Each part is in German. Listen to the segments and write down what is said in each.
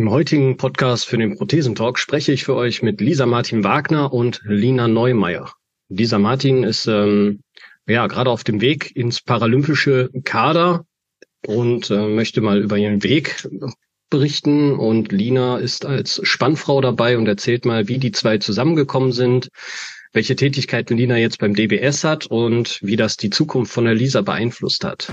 Im heutigen Podcast für den Prothesentalk spreche ich für euch mit Lisa Martin Wagner und Lina Neumeier. Lisa Martin ist ähm, ja gerade auf dem Weg ins paralympische Kader und äh, möchte mal über ihren Weg berichten. Und Lina ist als Spannfrau dabei und erzählt mal, wie die zwei zusammengekommen sind, welche Tätigkeiten Lina jetzt beim DBS hat und wie das die Zukunft von der Lisa beeinflusst hat.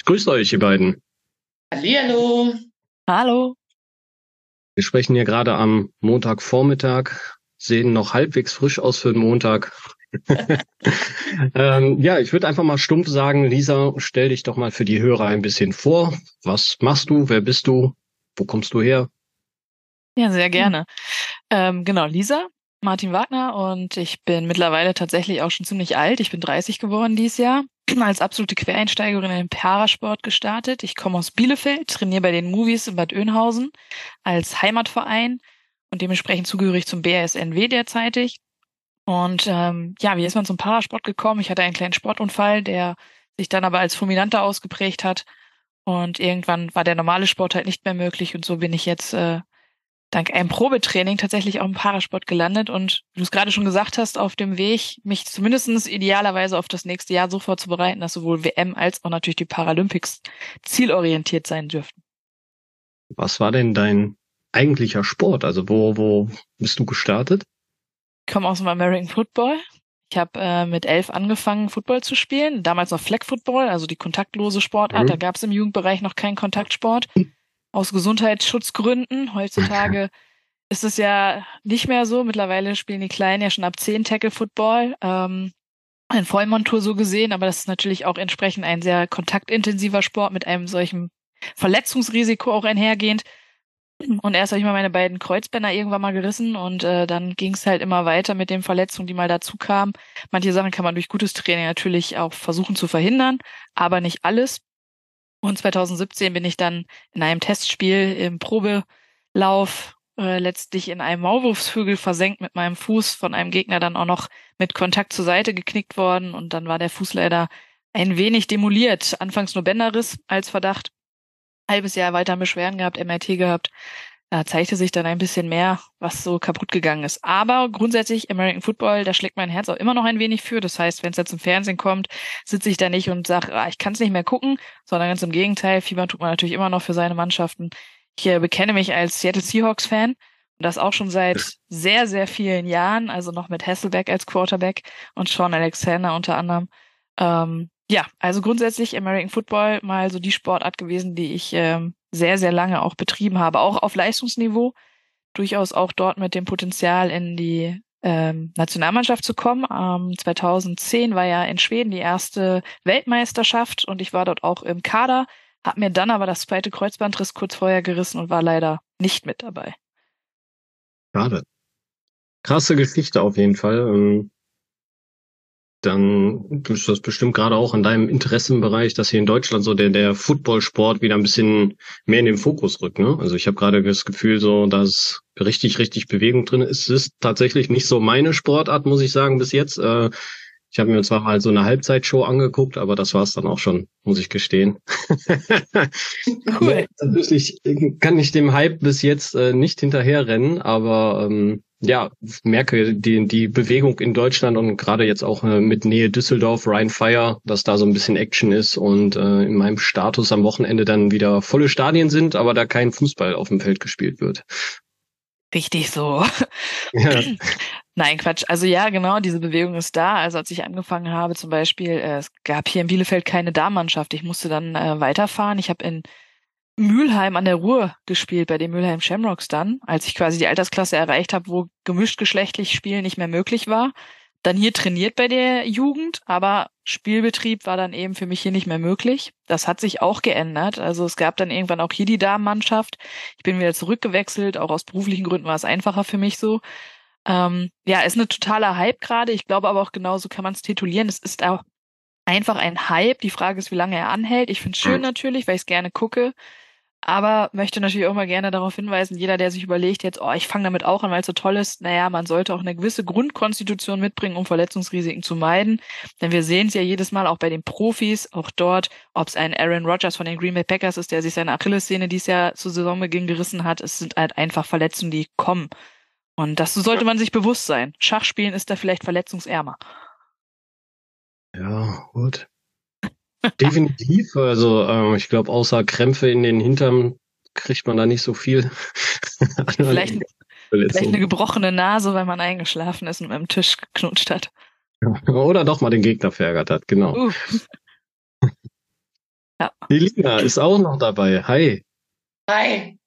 Ich grüße euch, ihr beiden. Hallihallo. Hallo. Wir sprechen hier gerade am Montagvormittag, sehen noch halbwegs frisch aus für den Montag. ähm, ja, ich würde einfach mal stumpf sagen, Lisa, stell dich doch mal für die Hörer ein bisschen vor. Was machst du? Wer bist du? Wo kommst du her? Ja, sehr gerne. Ähm, genau, Lisa, Martin Wagner und ich bin mittlerweile tatsächlich auch schon ziemlich alt. Ich bin 30 geworden dieses Jahr. Als absolute Quereinsteigerin in den Parasport gestartet. Ich komme aus Bielefeld, trainiere bei den Movies in Bad Oeynhausen als Heimatverein und dementsprechend zugehörig zum BSNW derzeitig. Und ähm, ja, wie ist man zum Parasport gekommen? Ich hatte einen kleinen Sportunfall, der sich dann aber als fulminanter ausgeprägt hat. Und irgendwann war der normale Sport halt nicht mehr möglich. Und so bin ich jetzt äh, dank einem Probetraining tatsächlich auch im Parasport gelandet. Und wie du es gerade schon gesagt hast, auf dem Weg, mich zumindestens idealerweise auf das nächste Jahr so vorzubereiten, dass sowohl WM als auch natürlich die Paralympics zielorientiert sein dürften. Was war denn dein eigentlicher Sport? Also wo, wo bist du gestartet? Ich komme aus dem American Football. Ich habe äh, mit elf angefangen, Football zu spielen. Damals noch Flag Football, also die kontaktlose Sportart. Mhm. Da gab es im Jugendbereich noch keinen Kontaktsport. Aus Gesundheitsschutzgründen. Heutzutage ist es ja nicht mehr so. Mittlerweile spielen die Kleinen ja schon ab zehn Tackle Football. Ähm, ein Vollmontur so gesehen, aber das ist natürlich auch entsprechend ein sehr kontaktintensiver Sport mit einem solchen Verletzungsrisiko auch einhergehend. Und erst habe ich mal meine beiden Kreuzbänder irgendwann mal gerissen und äh, dann ging es halt immer weiter mit den Verletzungen, die mal dazu kamen. Manche Sachen kann man durch gutes Training natürlich auch versuchen zu verhindern, aber nicht alles. Und 2017 bin ich dann in einem Testspiel im Probelauf äh, letztlich in einem Maulwurfshügel versenkt mit meinem Fuß von einem Gegner dann auch noch mit Kontakt zur Seite geknickt worden und dann war der Fuß leider ein wenig demoliert. Anfangs nur Bänderriss als Verdacht halbes Jahr weiter Beschwerden gehabt, MRT gehabt. Da zeigte sich dann ein bisschen mehr, was so kaputt gegangen ist. Aber grundsätzlich American Football, da schlägt mein Herz auch immer noch ein wenig für. Das heißt, wenn es jetzt im Fernsehen kommt, sitze ich da nicht und sage, ah, ich kann es nicht mehr gucken, sondern ganz im Gegenteil, Fieber tut man natürlich immer noch für seine Mannschaften. Ich äh, bekenne mich als Seattle Seahawks Fan und das auch schon seit sehr, sehr vielen Jahren, also noch mit Hasselbeck als Quarterback und Sean Alexander unter anderem. Ähm, ja, also grundsätzlich American Football mal so die Sportart gewesen, die ich ähm, sehr, sehr lange auch betrieben habe, auch auf Leistungsniveau. Durchaus auch dort mit dem Potenzial in die ähm, Nationalmannschaft zu kommen. Ähm, 2010 war ja in Schweden die erste Weltmeisterschaft und ich war dort auch im Kader, habe mir dann aber das zweite Kreuzbandriss kurz vorher gerissen und war leider nicht mit dabei. Schade. Krasse Geschichte auf jeden Fall. Dann ist das bestimmt gerade auch in deinem Interessenbereich, dass hier in Deutschland so der, der Footballsport wieder ein bisschen mehr in den Fokus rückt. Ne? Also ich habe gerade das Gefühl, so dass richtig, richtig Bewegung drin ist. Es ist tatsächlich nicht so meine Sportart, muss ich sagen, bis jetzt. Äh, ich habe mir zwar mal so eine Halbzeitshow angeguckt, aber das war es dann auch schon, muss ich gestehen. cool. Tatsächlich kann ich dem Hype bis jetzt äh, nicht hinterherrennen, aber ähm, ja, merke die, die Bewegung in Deutschland und gerade jetzt auch äh, mit Nähe Düsseldorf, Ryan Fire, dass da so ein bisschen Action ist und äh, in meinem Status am Wochenende dann wieder volle Stadien sind, aber da kein Fußball auf dem Feld gespielt wird. Richtig so. Ja. Nein, Quatsch. Also ja, genau, diese Bewegung ist da. Also als ich angefangen habe, zum Beispiel, äh, es gab hier in Bielefeld keine Damenmannschaft. Ich musste dann äh, weiterfahren. Ich habe in Mülheim an der Ruhr gespielt, bei den Mülheim Shamrocks dann, als ich quasi die Altersklasse erreicht habe, wo gemischt geschlechtlich Spielen nicht mehr möglich war. dann hier trainiert bei der Jugend, aber Spielbetrieb war dann eben für mich hier nicht mehr möglich. Das hat sich auch geändert. Also es gab dann irgendwann auch hier die Damenmannschaft. Ich bin wieder zurückgewechselt. Auch aus beruflichen Gründen war es einfacher für mich so. Ähm, ja, ist eine totale Hype gerade. Ich glaube aber auch genauso kann man es titulieren. Es ist auch einfach ein Hype. Die Frage ist, wie lange er anhält. Ich finde es schön natürlich, weil ich es gerne gucke. Aber möchte natürlich auch mal gerne darauf hinweisen, jeder, der sich überlegt jetzt, oh, ich fange damit auch an, weil es so toll ist, naja, man sollte auch eine gewisse Grundkonstitution mitbringen, um Verletzungsrisiken zu meiden. Denn wir sehen es ja jedes Mal auch bei den Profis, auch dort, ob es ein Aaron Rodgers von den Green Bay Packers ist, der sich seine Achillessehne dieses Jahr zu Saisonbeginn gerissen hat. Es sind halt einfach Verletzungen, die kommen. Und das sollte man sich bewusst sein. Schachspielen ist da vielleicht verletzungsärmer. Ja, gut. Definitiv. Also ähm, ich glaube, außer Krämpfe in den Hintern kriegt man da nicht so viel. vielleicht, vielleicht eine gebrochene Nase, weil man eingeschlafen ist und mit dem Tisch geknutscht hat. Oder doch mal den Gegner verärgert hat, genau. Uh. ja. Die Lina ist auch noch dabei. Hi. Hi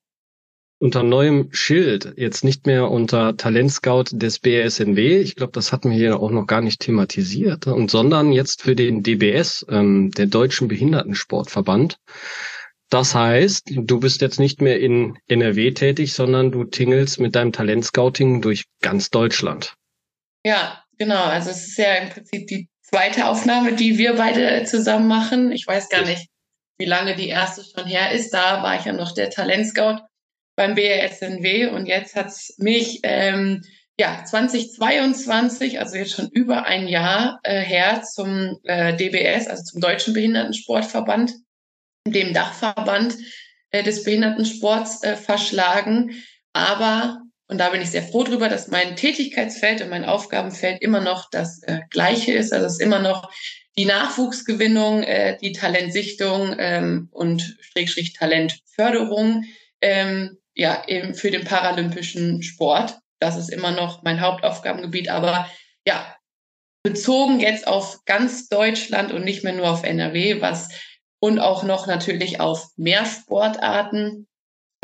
unter neuem Schild, jetzt nicht mehr unter Talentscout des BSNW. Ich glaube, das hatten wir hier auch noch gar nicht thematisiert, und sondern jetzt für den DBS, ähm, der Deutschen Behindertensportverband. Das heißt, du bist jetzt nicht mehr in NRW tätig, sondern du tingelst mit deinem Talentscouting durch ganz Deutschland. Ja, genau. Also es ist ja im Prinzip die zweite Aufnahme, die wir beide zusammen machen. Ich weiß gar nicht, wie lange die erste schon her ist. Da war ich ja noch der Talentscout beim BRSNW und jetzt hat's mich ähm, ja 2022, also jetzt schon über ein Jahr äh, her zum äh, DBS, also zum Deutschen Behindertensportverband, dem Dachverband äh, des Behindertensports äh, verschlagen. Aber und da bin ich sehr froh drüber, dass mein Tätigkeitsfeld und mein Aufgabenfeld immer noch das äh, gleiche ist. Also es ist immer noch die Nachwuchsgewinnung, äh, die Talentsichtung ähm, und Schrägstrich Talentförderung. Ähm, ja, eben für den paralympischen Sport. Das ist immer noch mein Hauptaufgabengebiet. Aber ja, bezogen jetzt auf ganz Deutschland und nicht mehr nur auf NRW, was und auch noch natürlich auf mehr Sportarten,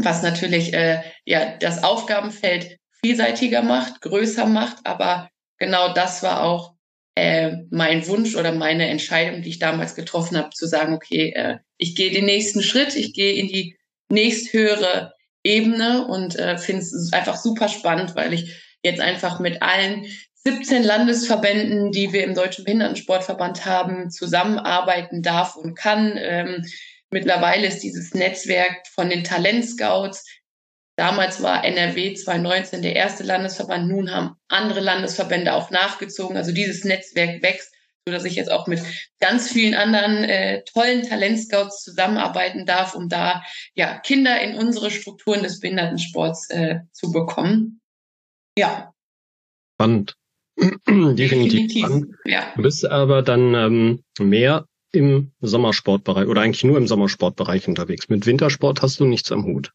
was natürlich äh, ja das Aufgabenfeld vielseitiger macht, größer macht. Aber genau das war auch äh, mein Wunsch oder meine Entscheidung, die ich damals getroffen habe, zu sagen, okay, äh, ich gehe den nächsten Schritt, ich gehe in die nächsthöhere Ebene und äh, finde es einfach super spannend, weil ich jetzt einfach mit allen 17 Landesverbänden, die wir im Deutschen Behindertensportverband haben, zusammenarbeiten darf und kann. Ähm, mittlerweile ist dieses Netzwerk von den Talentscouts. Damals war NRW 2019 der erste Landesverband, nun haben andere Landesverbände auch nachgezogen. Also dieses Netzwerk wächst so dass ich jetzt auch mit ganz vielen anderen äh, tollen Talentscouts zusammenarbeiten darf, um da ja Kinder in unsere Strukturen des Behindertensports äh, zu bekommen. Ja. Spannend. Definitiv, Definitiv spannend. Ja. Du bist aber dann ähm, mehr im Sommersportbereich oder eigentlich nur im Sommersportbereich unterwegs. Mit Wintersport hast du nichts am Hut.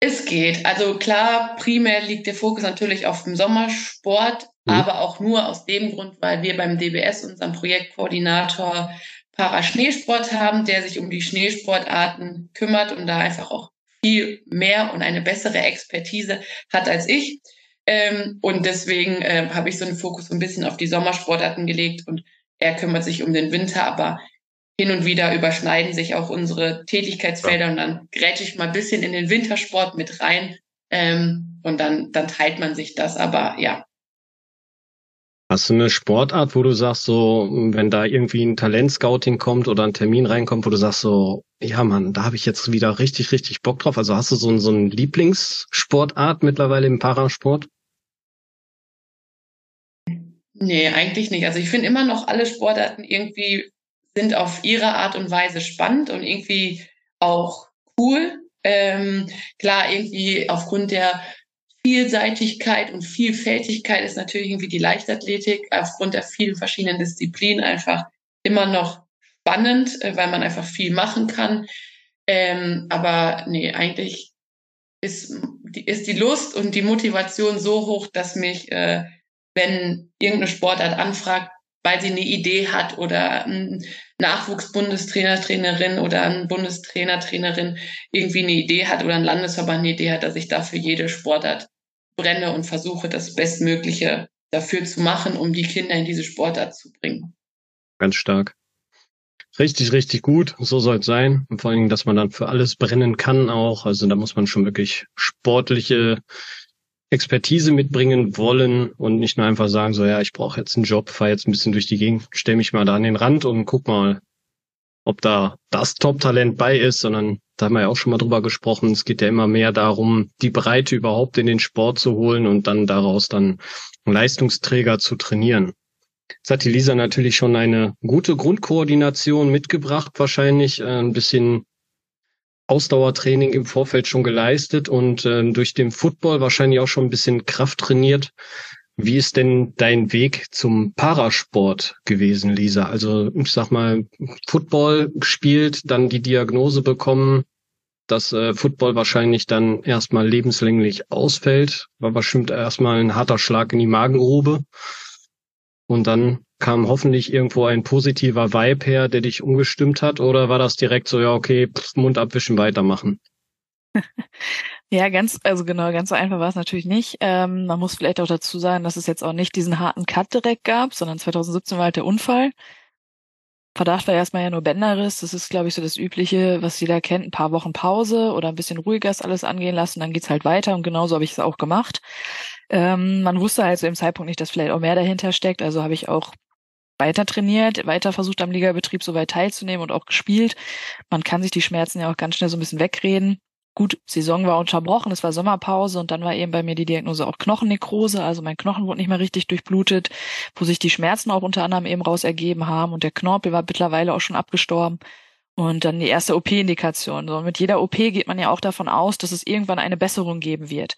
Es geht. Also klar, primär liegt der Fokus natürlich auf dem Sommersport, mhm. aber auch nur aus dem Grund, weil wir beim DBS unseren Projektkoordinator Paraschneesport haben, der sich um die Schneesportarten kümmert und da einfach auch viel mehr und eine bessere Expertise hat als ich. Ähm, und deswegen äh, habe ich so einen Fokus so ein bisschen auf die Sommersportarten gelegt und er kümmert sich um den Winter, aber hin und wieder überschneiden sich auch unsere Tätigkeitsfelder ja. und dann grätsche ich mal ein bisschen in den Wintersport mit rein ähm, und dann, dann teilt man sich das. Aber ja. Hast du eine Sportart, wo du sagst, so, wenn da irgendwie ein Talentscouting kommt oder ein Termin reinkommt, wo du sagst, so, ja Mann, da habe ich jetzt wieder richtig, richtig Bock drauf. Also hast du so, so eine Lieblingssportart mittlerweile im Parasport? Nee, eigentlich nicht. Also ich finde immer noch alle Sportarten irgendwie sind auf ihre Art und Weise spannend und irgendwie auch cool. Ähm, klar, irgendwie aufgrund der Vielseitigkeit und Vielfältigkeit ist natürlich irgendwie die Leichtathletik aufgrund der vielen verschiedenen Disziplinen einfach immer noch spannend, äh, weil man einfach viel machen kann. Ähm, aber nee, eigentlich ist, ist die Lust und die Motivation so hoch, dass mich, äh, wenn irgendeine Sportart anfragt, weil sie eine Idee hat oder ein Nachwuchsbundestrainer, Trainerin oder ein Bundestrainer, Trainerin irgendwie eine Idee hat oder ein Landesverband eine Idee hat, dass ich dafür jede Sportart brenne und versuche, das Bestmögliche dafür zu machen, um die Kinder in diese Sportart zu bringen. Ganz stark. Richtig, richtig gut. So soll es sein. Und vor allen Dingen, dass man dann für alles brennen kann auch. Also da muss man schon wirklich sportliche Expertise mitbringen wollen und nicht nur einfach sagen, so ja, ich brauche jetzt einen Job, fahre jetzt ein bisschen durch die Gegend, stell mich mal da an den Rand und guck mal, ob da das Top-Talent bei ist, sondern da haben wir ja auch schon mal drüber gesprochen. Es geht ja immer mehr darum, die Breite überhaupt in den Sport zu holen und dann daraus dann Leistungsträger zu trainieren. Jetzt hat die Lisa natürlich schon eine gute Grundkoordination mitgebracht, wahrscheinlich äh, ein bisschen Ausdauertraining im Vorfeld schon geleistet und äh, durch den Football wahrscheinlich auch schon ein bisschen Kraft trainiert. Wie ist denn dein Weg zum Parasport gewesen, Lisa? Also ich sag mal, Football gespielt, dann die Diagnose bekommen, dass äh, Football wahrscheinlich dann erstmal lebenslänglich ausfällt. War bestimmt erstmal ein harter Schlag in die Magengrube. Und dann kam hoffentlich irgendwo ein positiver Vibe her, der dich umgestimmt hat? Oder war das direkt so, ja, okay, pff, Mund abwischen, weitermachen? Ja, ganz, also genau, ganz so einfach war es natürlich nicht. Ähm, man muss vielleicht auch dazu sagen, dass es jetzt auch nicht diesen harten Cut direkt gab, sondern 2017 war halt der Unfall. Verdacht war erstmal ja nur Bänderriss. Das ist, glaube ich, so das Übliche, was jeder kennt. Ein paar Wochen Pause oder ein bisschen ruhiger ist alles angehen lassen, dann geht's halt weiter und genauso habe ich es auch gemacht. Ähm, man wusste halt zu dem Zeitpunkt nicht, dass vielleicht auch mehr dahinter steckt. Also habe ich auch weiter trainiert, weiter versucht am Ligabetrieb soweit teilzunehmen und auch gespielt. Man kann sich die Schmerzen ja auch ganz schnell so ein bisschen wegreden. Gut, Saison war unterbrochen, es war Sommerpause und dann war eben bei mir die Diagnose auch Knochennekrose, also mein Knochen wurde nicht mehr richtig durchblutet, wo sich die Schmerzen auch unter anderem eben raus ergeben haben und der Knorpel war mittlerweile auch schon abgestorben. Und dann die erste OP-Indikation. So, mit jeder OP geht man ja auch davon aus, dass es irgendwann eine Besserung geben wird.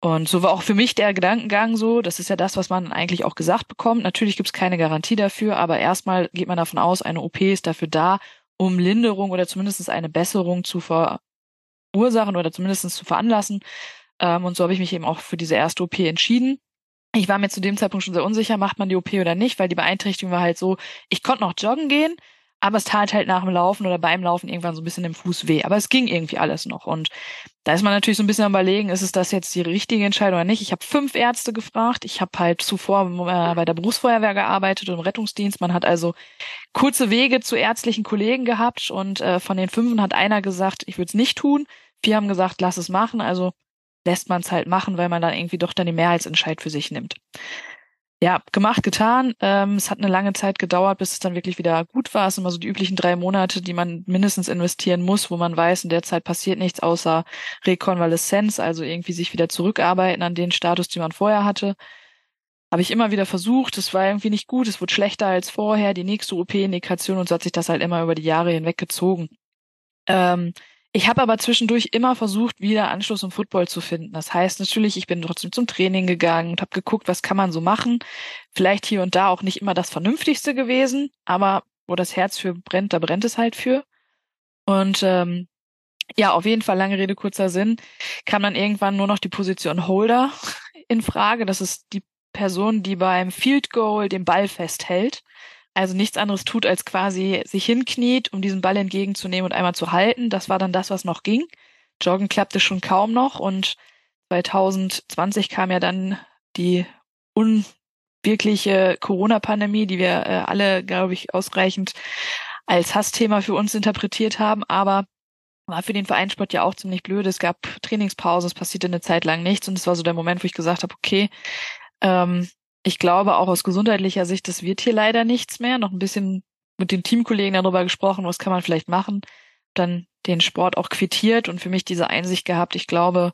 Und so war auch für mich der Gedankengang so, das ist ja das, was man eigentlich auch gesagt bekommt. Natürlich gibt es keine Garantie dafür, aber erstmal geht man davon aus, eine OP ist dafür da, um Linderung oder zumindest eine Besserung zu verursachen oder zumindest zu veranlassen. Ähm, und so habe ich mich eben auch für diese erste OP entschieden. Ich war mir zu dem Zeitpunkt schon sehr unsicher, macht man die OP oder nicht, weil die Beeinträchtigung war halt so, ich konnte noch joggen gehen, aber es tat halt nach dem Laufen oder beim Laufen irgendwann so ein bisschen im Fuß weh. Aber es ging irgendwie alles noch. Und da ist man natürlich so ein bisschen am überlegen, ist es das jetzt die richtige Entscheidung oder nicht? Ich habe fünf Ärzte gefragt. Ich habe halt zuvor äh, bei der Berufsfeuerwehr gearbeitet und im Rettungsdienst. Man hat also kurze Wege zu ärztlichen Kollegen gehabt und äh, von den fünf hat einer gesagt, ich würde es nicht tun. Vier haben gesagt, lass es machen. Also lässt man es halt machen, weil man dann irgendwie doch dann den Mehrheitsentscheid für sich nimmt ja, gemacht, getan. Ähm, es hat eine lange Zeit gedauert, bis es dann wirklich wieder gut war. Es sind immer so die üblichen drei Monate, die man mindestens investieren muss, wo man weiß, in der Zeit passiert nichts außer Rekonvaleszenz, also irgendwie sich wieder zurückarbeiten an den Status, den man vorher hatte. Habe ich immer wieder versucht, es war irgendwie nicht gut, es wurde schlechter als vorher, die nächste OP-Indikation und so hat sich das halt immer über die Jahre hinweg gezogen. Ähm, ich habe aber zwischendurch immer versucht, wieder Anschluss im Football zu finden. Das heißt natürlich, ich bin trotzdem zum Training gegangen und habe geguckt, was kann man so machen. Vielleicht hier und da auch nicht immer das Vernünftigste gewesen, aber wo das Herz für brennt, da brennt es halt für. Und ähm, ja, auf jeden Fall, lange Rede, kurzer Sinn, kam dann irgendwann nur noch die Position Holder in Frage. Das ist die Person, die beim Field Goal den Ball festhält also nichts anderes tut, als quasi sich hinkniet, um diesen Ball entgegenzunehmen und einmal zu halten. Das war dann das, was noch ging. Joggen klappte schon kaum noch und 2020 kam ja dann die unwirkliche Corona-Pandemie, die wir äh, alle, glaube ich, ausreichend als Hassthema für uns interpretiert haben, aber war für den Vereinssport ja auch ziemlich blöd. Es gab Trainingspausen, es passierte eine Zeit lang nichts und es war so der Moment, wo ich gesagt habe, okay, ähm, ich glaube auch aus gesundheitlicher Sicht, das wird hier leider nichts mehr. Noch ein bisschen mit den Teamkollegen darüber gesprochen, was kann man vielleicht machen. Dann den Sport auch quittiert und für mich diese Einsicht gehabt. Ich glaube,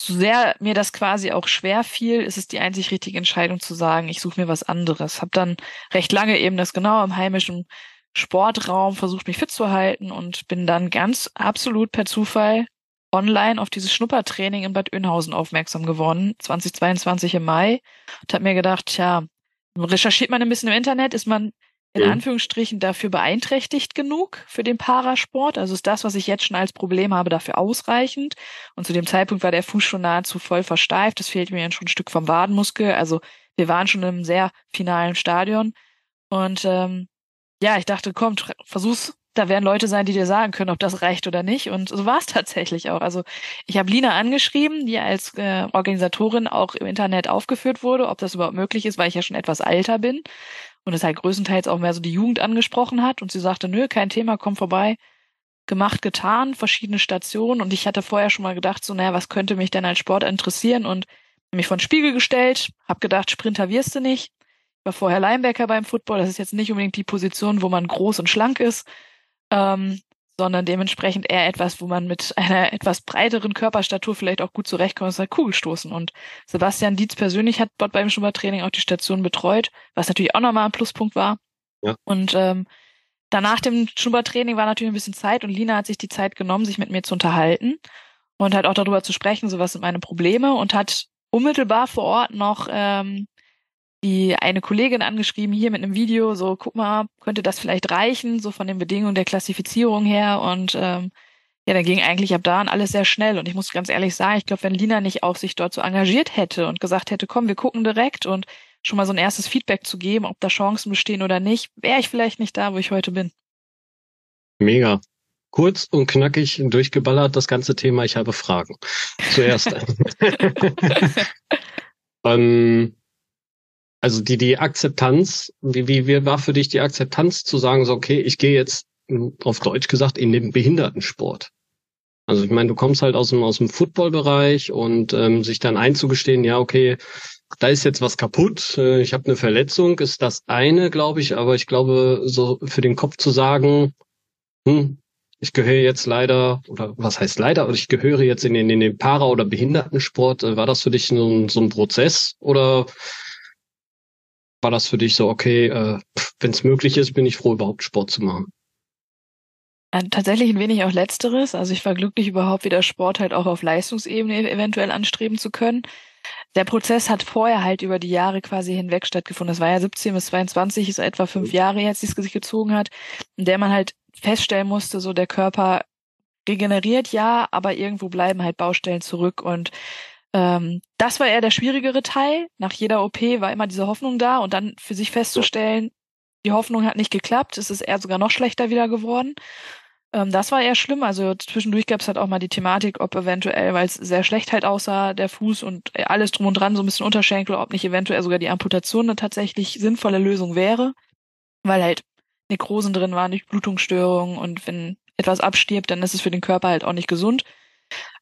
so sehr mir das quasi auch schwer fiel, ist es die einzig richtige Entscheidung zu sagen, ich suche mir was anderes. Hab dann recht lange eben das genau im heimischen Sportraum versucht, mich fit zu halten und bin dann ganz absolut per Zufall online auf dieses Schnuppertraining in Bad Oeynhausen aufmerksam geworden, 2022 im Mai, und habe mir gedacht, tja, recherchiert man ein bisschen im Internet, ist man in. Anführungsstrichen dafür beeinträchtigt genug für den Parasport? Also ist das, was ich jetzt schon als Problem habe, dafür ausreichend? Und zu dem Zeitpunkt war der Fuß schon nahezu voll versteift. Es fehlt mir schon ein Stück vom Wadenmuskel. Also wir waren schon im sehr finalen Stadion. Und ähm, ja, ich dachte, komm, versuch's da werden Leute sein, die dir sagen können, ob das reicht oder nicht. Und so war es tatsächlich auch. Also ich habe Lina angeschrieben, die als äh, Organisatorin auch im Internet aufgeführt wurde, ob das überhaupt möglich ist, weil ich ja schon etwas älter bin und es halt größtenteils auch mehr so die Jugend angesprochen hat. Und sie sagte, nö, kein Thema, komm vorbei. Gemacht, getan, verschiedene Stationen. Und ich hatte vorher schon mal gedacht, so, naja, was könnte mich denn als Sport interessieren? Und mich vor den Spiegel gestellt, habe gedacht, Sprinter wirst du nicht. War vorher Linebacker beim Football. Das ist jetzt nicht unbedingt die Position, wo man groß und schlank ist, ähm, sondern dementsprechend eher etwas, wo man mit einer etwas breiteren Körperstatur vielleicht auch gut zurechtkommt, ist halt Kugelstoßen. Und Sebastian Dietz persönlich hat dort beim Schnuppertraining auch die Station betreut, was natürlich auch nochmal ein Pluspunkt war. Ja. Und ähm, danach dem Schnuppertraining war natürlich ein bisschen Zeit und Lina hat sich die Zeit genommen, sich mit mir zu unterhalten und halt auch darüber zu sprechen, so was sind meine Probleme und hat unmittelbar vor Ort noch ähm, die eine Kollegin angeschrieben, hier mit einem Video, so guck mal, könnte das vielleicht reichen, so von den Bedingungen der Klassifizierung her und ähm, ja, dann ging eigentlich ab da an alles sehr schnell und ich muss ganz ehrlich sagen, ich glaube, wenn Lina nicht auch sich dort so engagiert hätte und gesagt hätte, komm, wir gucken direkt und schon mal so ein erstes Feedback zu geben, ob da Chancen bestehen oder nicht, wäre ich vielleicht nicht da, wo ich heute bin. Mega. Kurz und knackig durchgeballert das ganze Thema. Ich habe Fragen. Zuerst. ähm, also die, die Akzeptanz, wie, wie, wie war für dich die Akzeptanz zu sagen, so, okay, ich gehe jetzt auf Deutsch gesagt in den Behindertensport? Also ich meine, du kommst halt aus dem, aus dem Footballbereich und ähm, sich dann einzugestehen, ja, okay, da ist jetzt was kaputt, äh, ich habe eine Verletzung, ist das eine, glaube ich, aber ich glaube, so für den Kopf zu sagen, hm, ich gehöre jetzt leider, oder was heißt leider, aber ich gehöre jetzt in den, in den Para- oder Behindertensport, äh, war das für dich so ein, so ein Prozess oder war das für dich so, okay, äh, wenn es möglich ist, bin ich froh, überhaupt Sport zu machen? Äh, tatsächlich ein wenig auch letzteres. Also ich war glücklich, überhaupt wieder Sport halt auch auf Leistungsebene eventuell anstreben zu können. Der Prozess hat vorher halt über die Jahre quasi hinweg stattgefunden. Das war ja 17 bis 22, ist etwa fünf. Jahre jetzt, die es sich gezogen hat, in der man halt feststellen musste, so der Körper regeneriert ja, aber irgendwo bleiben halt Baustellen zurück und ähm, das war eher der schwierigere Teil. Nach jeder OP war immer diese Hoffnung da und dann für sich festzustellen, die Hoffnung hat nicht geklappt, es ist eher sogar noch schlechter wieder geworden. Ähm, das war eher schlimm. Also zwischendurch gab es halt auch mal die Thematik, ob eventuell, weil es sehr schlecht halt aussah, der Fuß und alles drum und dran, so ein bisschen Unterschenkel, ob nicht eventuell sogar die Amputation eine tatsächlich sinnvolle Lösung wäre. Weil halt Nekrosen drin waren, durch Blutungsstörungen und wenn etwas abstirbt, dann ist es für den Körper halt auch nicht gesund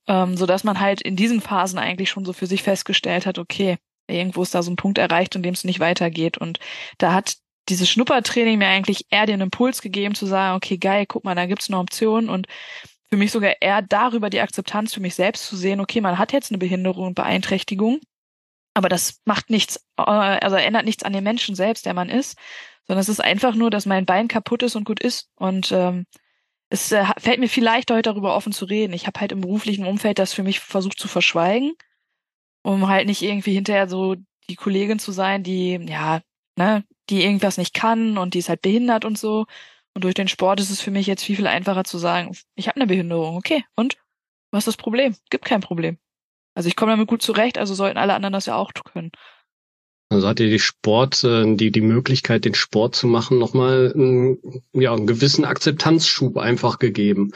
ähm, so dass man halt in diesen Phasen eigentlich schon so für sich festgestellt hat, okay, irgendwo ist da so ein Punkt erreicht, in dem es nicht weitergeht. Und da hat dieses Schnuppertraining mir eigentlich eher den Impuls gegeben zu sagen, okay, geil, guck mal, da gibt's eine Option und für mich sogar eher darüber die Akzeptanz für mich selbst zu sehen, okay, man hat jetzt eine Behinderung und Beeinträchtigung, aber das macht nichts, äh, also ändert nichts an dem Menschen selbst, der man ist, sondern es ist einfach nur, dass mein Bein kaputt ist und gut ist. Und ähm, es äh, fällt mir viel leichter, heute darüber offen zu reden. Ich habe halt im beruflichen Umfeld das für mich versucht zu verschweigen, um halt nicht irgendwie hinterher so die Kollegin zu sein, die, ja, ne, die irgendwas nicht kann und die ist halt behindert und so. Und durch den Sport ist es für mich jetzt viel, viel einfacher zu sagen, ich habe eine Behinderung, okay, und? Was ist das Problem? Gibt kein Problem. Also ich komme damit gut zurecht, also sollten alle anderen das ja auch können. Also hat dir die Sport, äh, die, die Möglichkeit, den Sport zu machen, nochmal einen, ja, einen gewissen Akzeptanzschub einfach gegeben.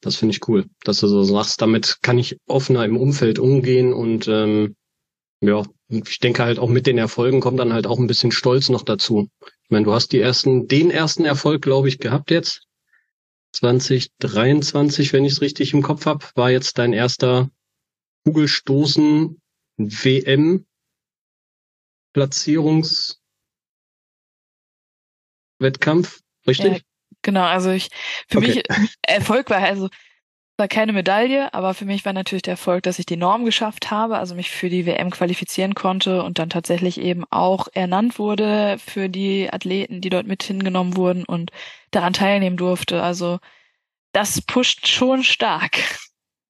Das finde ich cool, dass du so sagst, damit kann ich offener im Umfeld umgehen und ähm, ja, ich denke halt auch mit den Erfolgen kommt dann halt auch ein bisschen Stolz noch dazu. Ich meine, du hast die ersten, den ersten Erfolg, glaube ich, gehabt jetzt. 2023, wenn ich es richtig im Kopf habe, war jetzt dein erster Kugelstoßen WM Platzierungswettkampf, richtig? Ja, genau, also ich für okay. mich Erfolg war also war keine Medaille, aber für mich war natürlich der Erfolg, dass ich die Norm geschafft habe, also mich für die WM qualifizieren konnte und dann tatsächlich eben auch ernannt wurde für die Athleten, die dort mit hingenommen wurden und daran teilnehmen durfte. Also das pusht schon stark.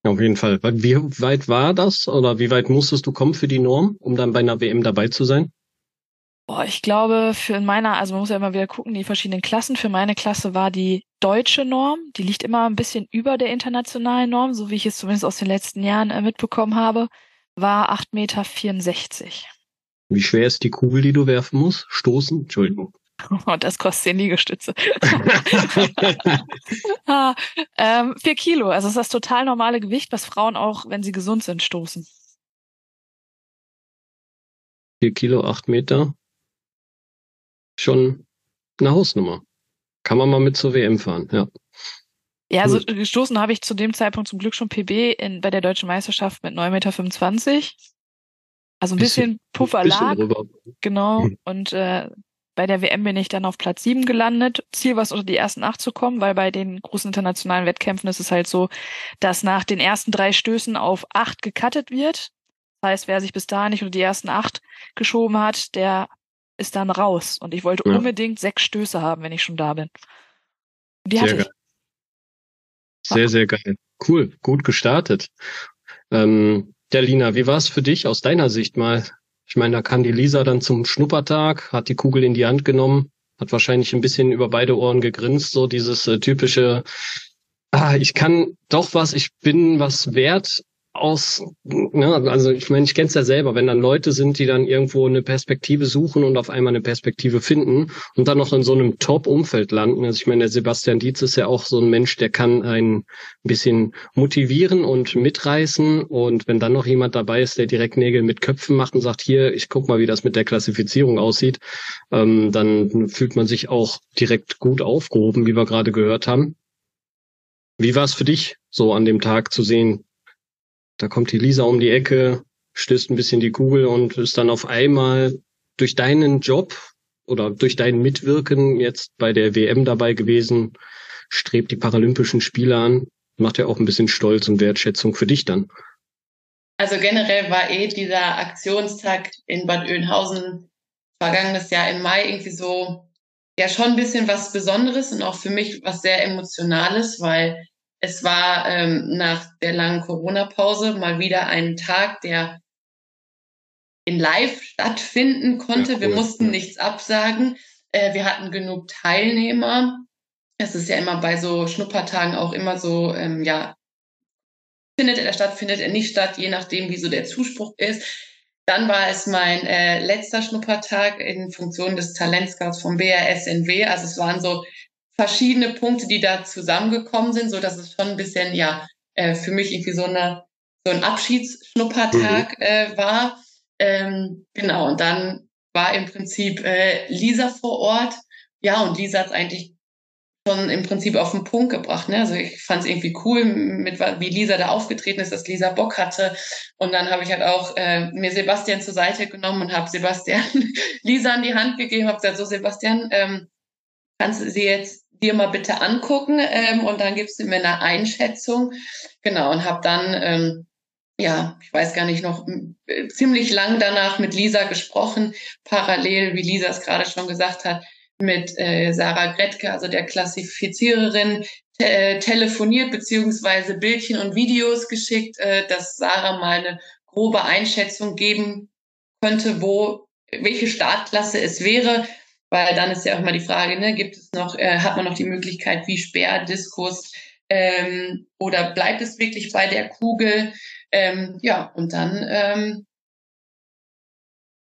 Auf jeden Fall. Wie weit war das oder wie weit musstest du kommen für die Norm, um dann bei einer WM dabei zu sein? Boah, ich glaube, für meiner, also man muss ja immer wieder gucken, die verschiedenen Klassen. Für meine Klasse war die deutsche Norm, die liegt immer ein bisschen über der internationalen Norm, so wie ich es zumindest aus den letzten Jahren äh, mitbekommen habe, war 8,64 Meter. Wie schwer ist die Kugel, die du werfen musst? Stoßen? Entschuldigung. Und das kostet zehn Liegestütze. ah, ähm, vier Kilo, also das ist das total normale Gewicht, was Frauen auch, wenn sie gesund sind, stoßen. Vier Kilo, acht Meter. Schon eine Hausnummer. Kann man mal mit zur WM fahren, ja. Ja, also gestoßen habe ich zu dem Zeitpunkt zum Glück schon PB in, bei der deutschen Meisterschaft mit 9,25 Meter. Also ein bisschen, bisschen Puffer lag. Genau. Hm. Und äh, bei der WM bin ich dann auf Platz 7 gelandet. Ziel war es, unter die ersten acht zu kommen, weil bei den großen internationalen Wettkämpfen ist es halt so, dass nach den ersten drei Stößen auf acht gecuttet wird. Das heißt, wer sich bis dahin nicht unter die ersten acht geschoben hat, der ist dann raus. Und ich wollte ja. unbedingt sechs Stöße haben, wenn ich schon da bin. Und die Sehr hatte geil. ich. Sehr, sehr geil. Cool, gut gestartet. Ähm, ja, Lina, wie war es für dich aus deiner Sicht mal? Ich meine, da kam die Lisa dann zum Schnuppertag, hat die Kugel in die Hand genommen, hat wahrscheinlich ein bisschen über beide Ohren gegrinst, so dieses äh, typische, ah, ich kann doch was, ich bin was wert aus, ne, also ich meine, ich kenne es ja selber, wenn dann Leute sind, die dann irgendwo eine Perspektive suchen und auf einmal eine Perspektive finden und dann noch in so einem Top-Umfeld landen. Also ich meine, der Sebastian Dietz ist ja auch so ein Mensch, der kann ein bisschen motivieren und mitreißen und wenn dann noch jemand dabei ist, der direkt Nägel mit Köpfen macht und sagt, hier, ich guck mal, wie das mit der Klassifizierung aussieht, ähm, dann fühlt man sich auch direkt gut aufgehoben, wie wir gerade gehört haben. Wie war es für dich, so an dem Tag zu sehen, da kommt die Lisa um die Ecke, stößt ein bisschen die Kugel und ist dann auf einmal durch deinen Job oder durch dein Mitwirken jetzt bei der WM dabei gewesen, strebt die Paralympischen Spiele an, macht ja auch ein bisschen Stolz und Wertschätzung für dich dann. Also generell war eh dieser Aktionstag in Bad Oeynhausen vergangenes Jahr im Mai irgendwie so ja schon ein bisschen was Besonderes und auch für mich was sehr Emotionales, weil es war ähm, nach der langen Corona-Pause mal wieder ein Tag, der in Live stattfinden konnte. Ja, cool. Wir mussten ja. nichts absagen. Äh, wir hatten genug Teilnehmer. Es ist ja immer bei so Schnuppertagen auch immer so, ähm, ja, findet er statt, findet er nicht statt, je nachdem, wie so der Zuspruch ist. Dann war es mein äh, letzter Schnuppertag in Funktion des Talentscouts vom BRSNW. Also es waren so verschiedene Punkte, die da zusammengekommen sind, so dass es schon ein bisschen, ja, äh, für mich irgendwie so eine so ein Abschiedsschnuppertag mhm. äh, war. Ähm, genau, und dann war im Prinzip äh, Lisa vor Ort. Ja, und Lisa hat eigentlich schon im Prinzip auf den Punkt gebracht. Ne? Also ich fand es irgendwie cool, mit wie Lisa da aufgetreten ist, dass Lisa Bock hatte. Und dann habe ich halt auch äh, mir Sebastian zur Seite genommen und habe Sebastian Lisa an die Hand gegeben, habe gesagt, so Sebastian, ähm, kannst du sie jetzt dir mal bitte angucken ähm, und dann gibst du mir eine Einschätzung. Genau, und habe dann, ähm, ja, ich weiß gar nicht, noch äh, ziemlich lang danach mit Lisa gesprochen, parallel, wie Lisa es gerade schon gesagt hat, mit äh, Sarah Gretke, also der Klassifiziererin, te äh, telefoniert beziehungsweise Bildchen und Videos geschickt, äh, dass Sarah mal eine grobe Einschätzung geben könnte, wo welche Startklasse es wäre, weil dann ist ja auch immer die Frage, ne, gibt es noch, äh, hat man noch die Möglichkeit wie Speer, Diskus ähm, oder bleibt es wirklich bei der Kugel? Ähm, ja, und dann ähm,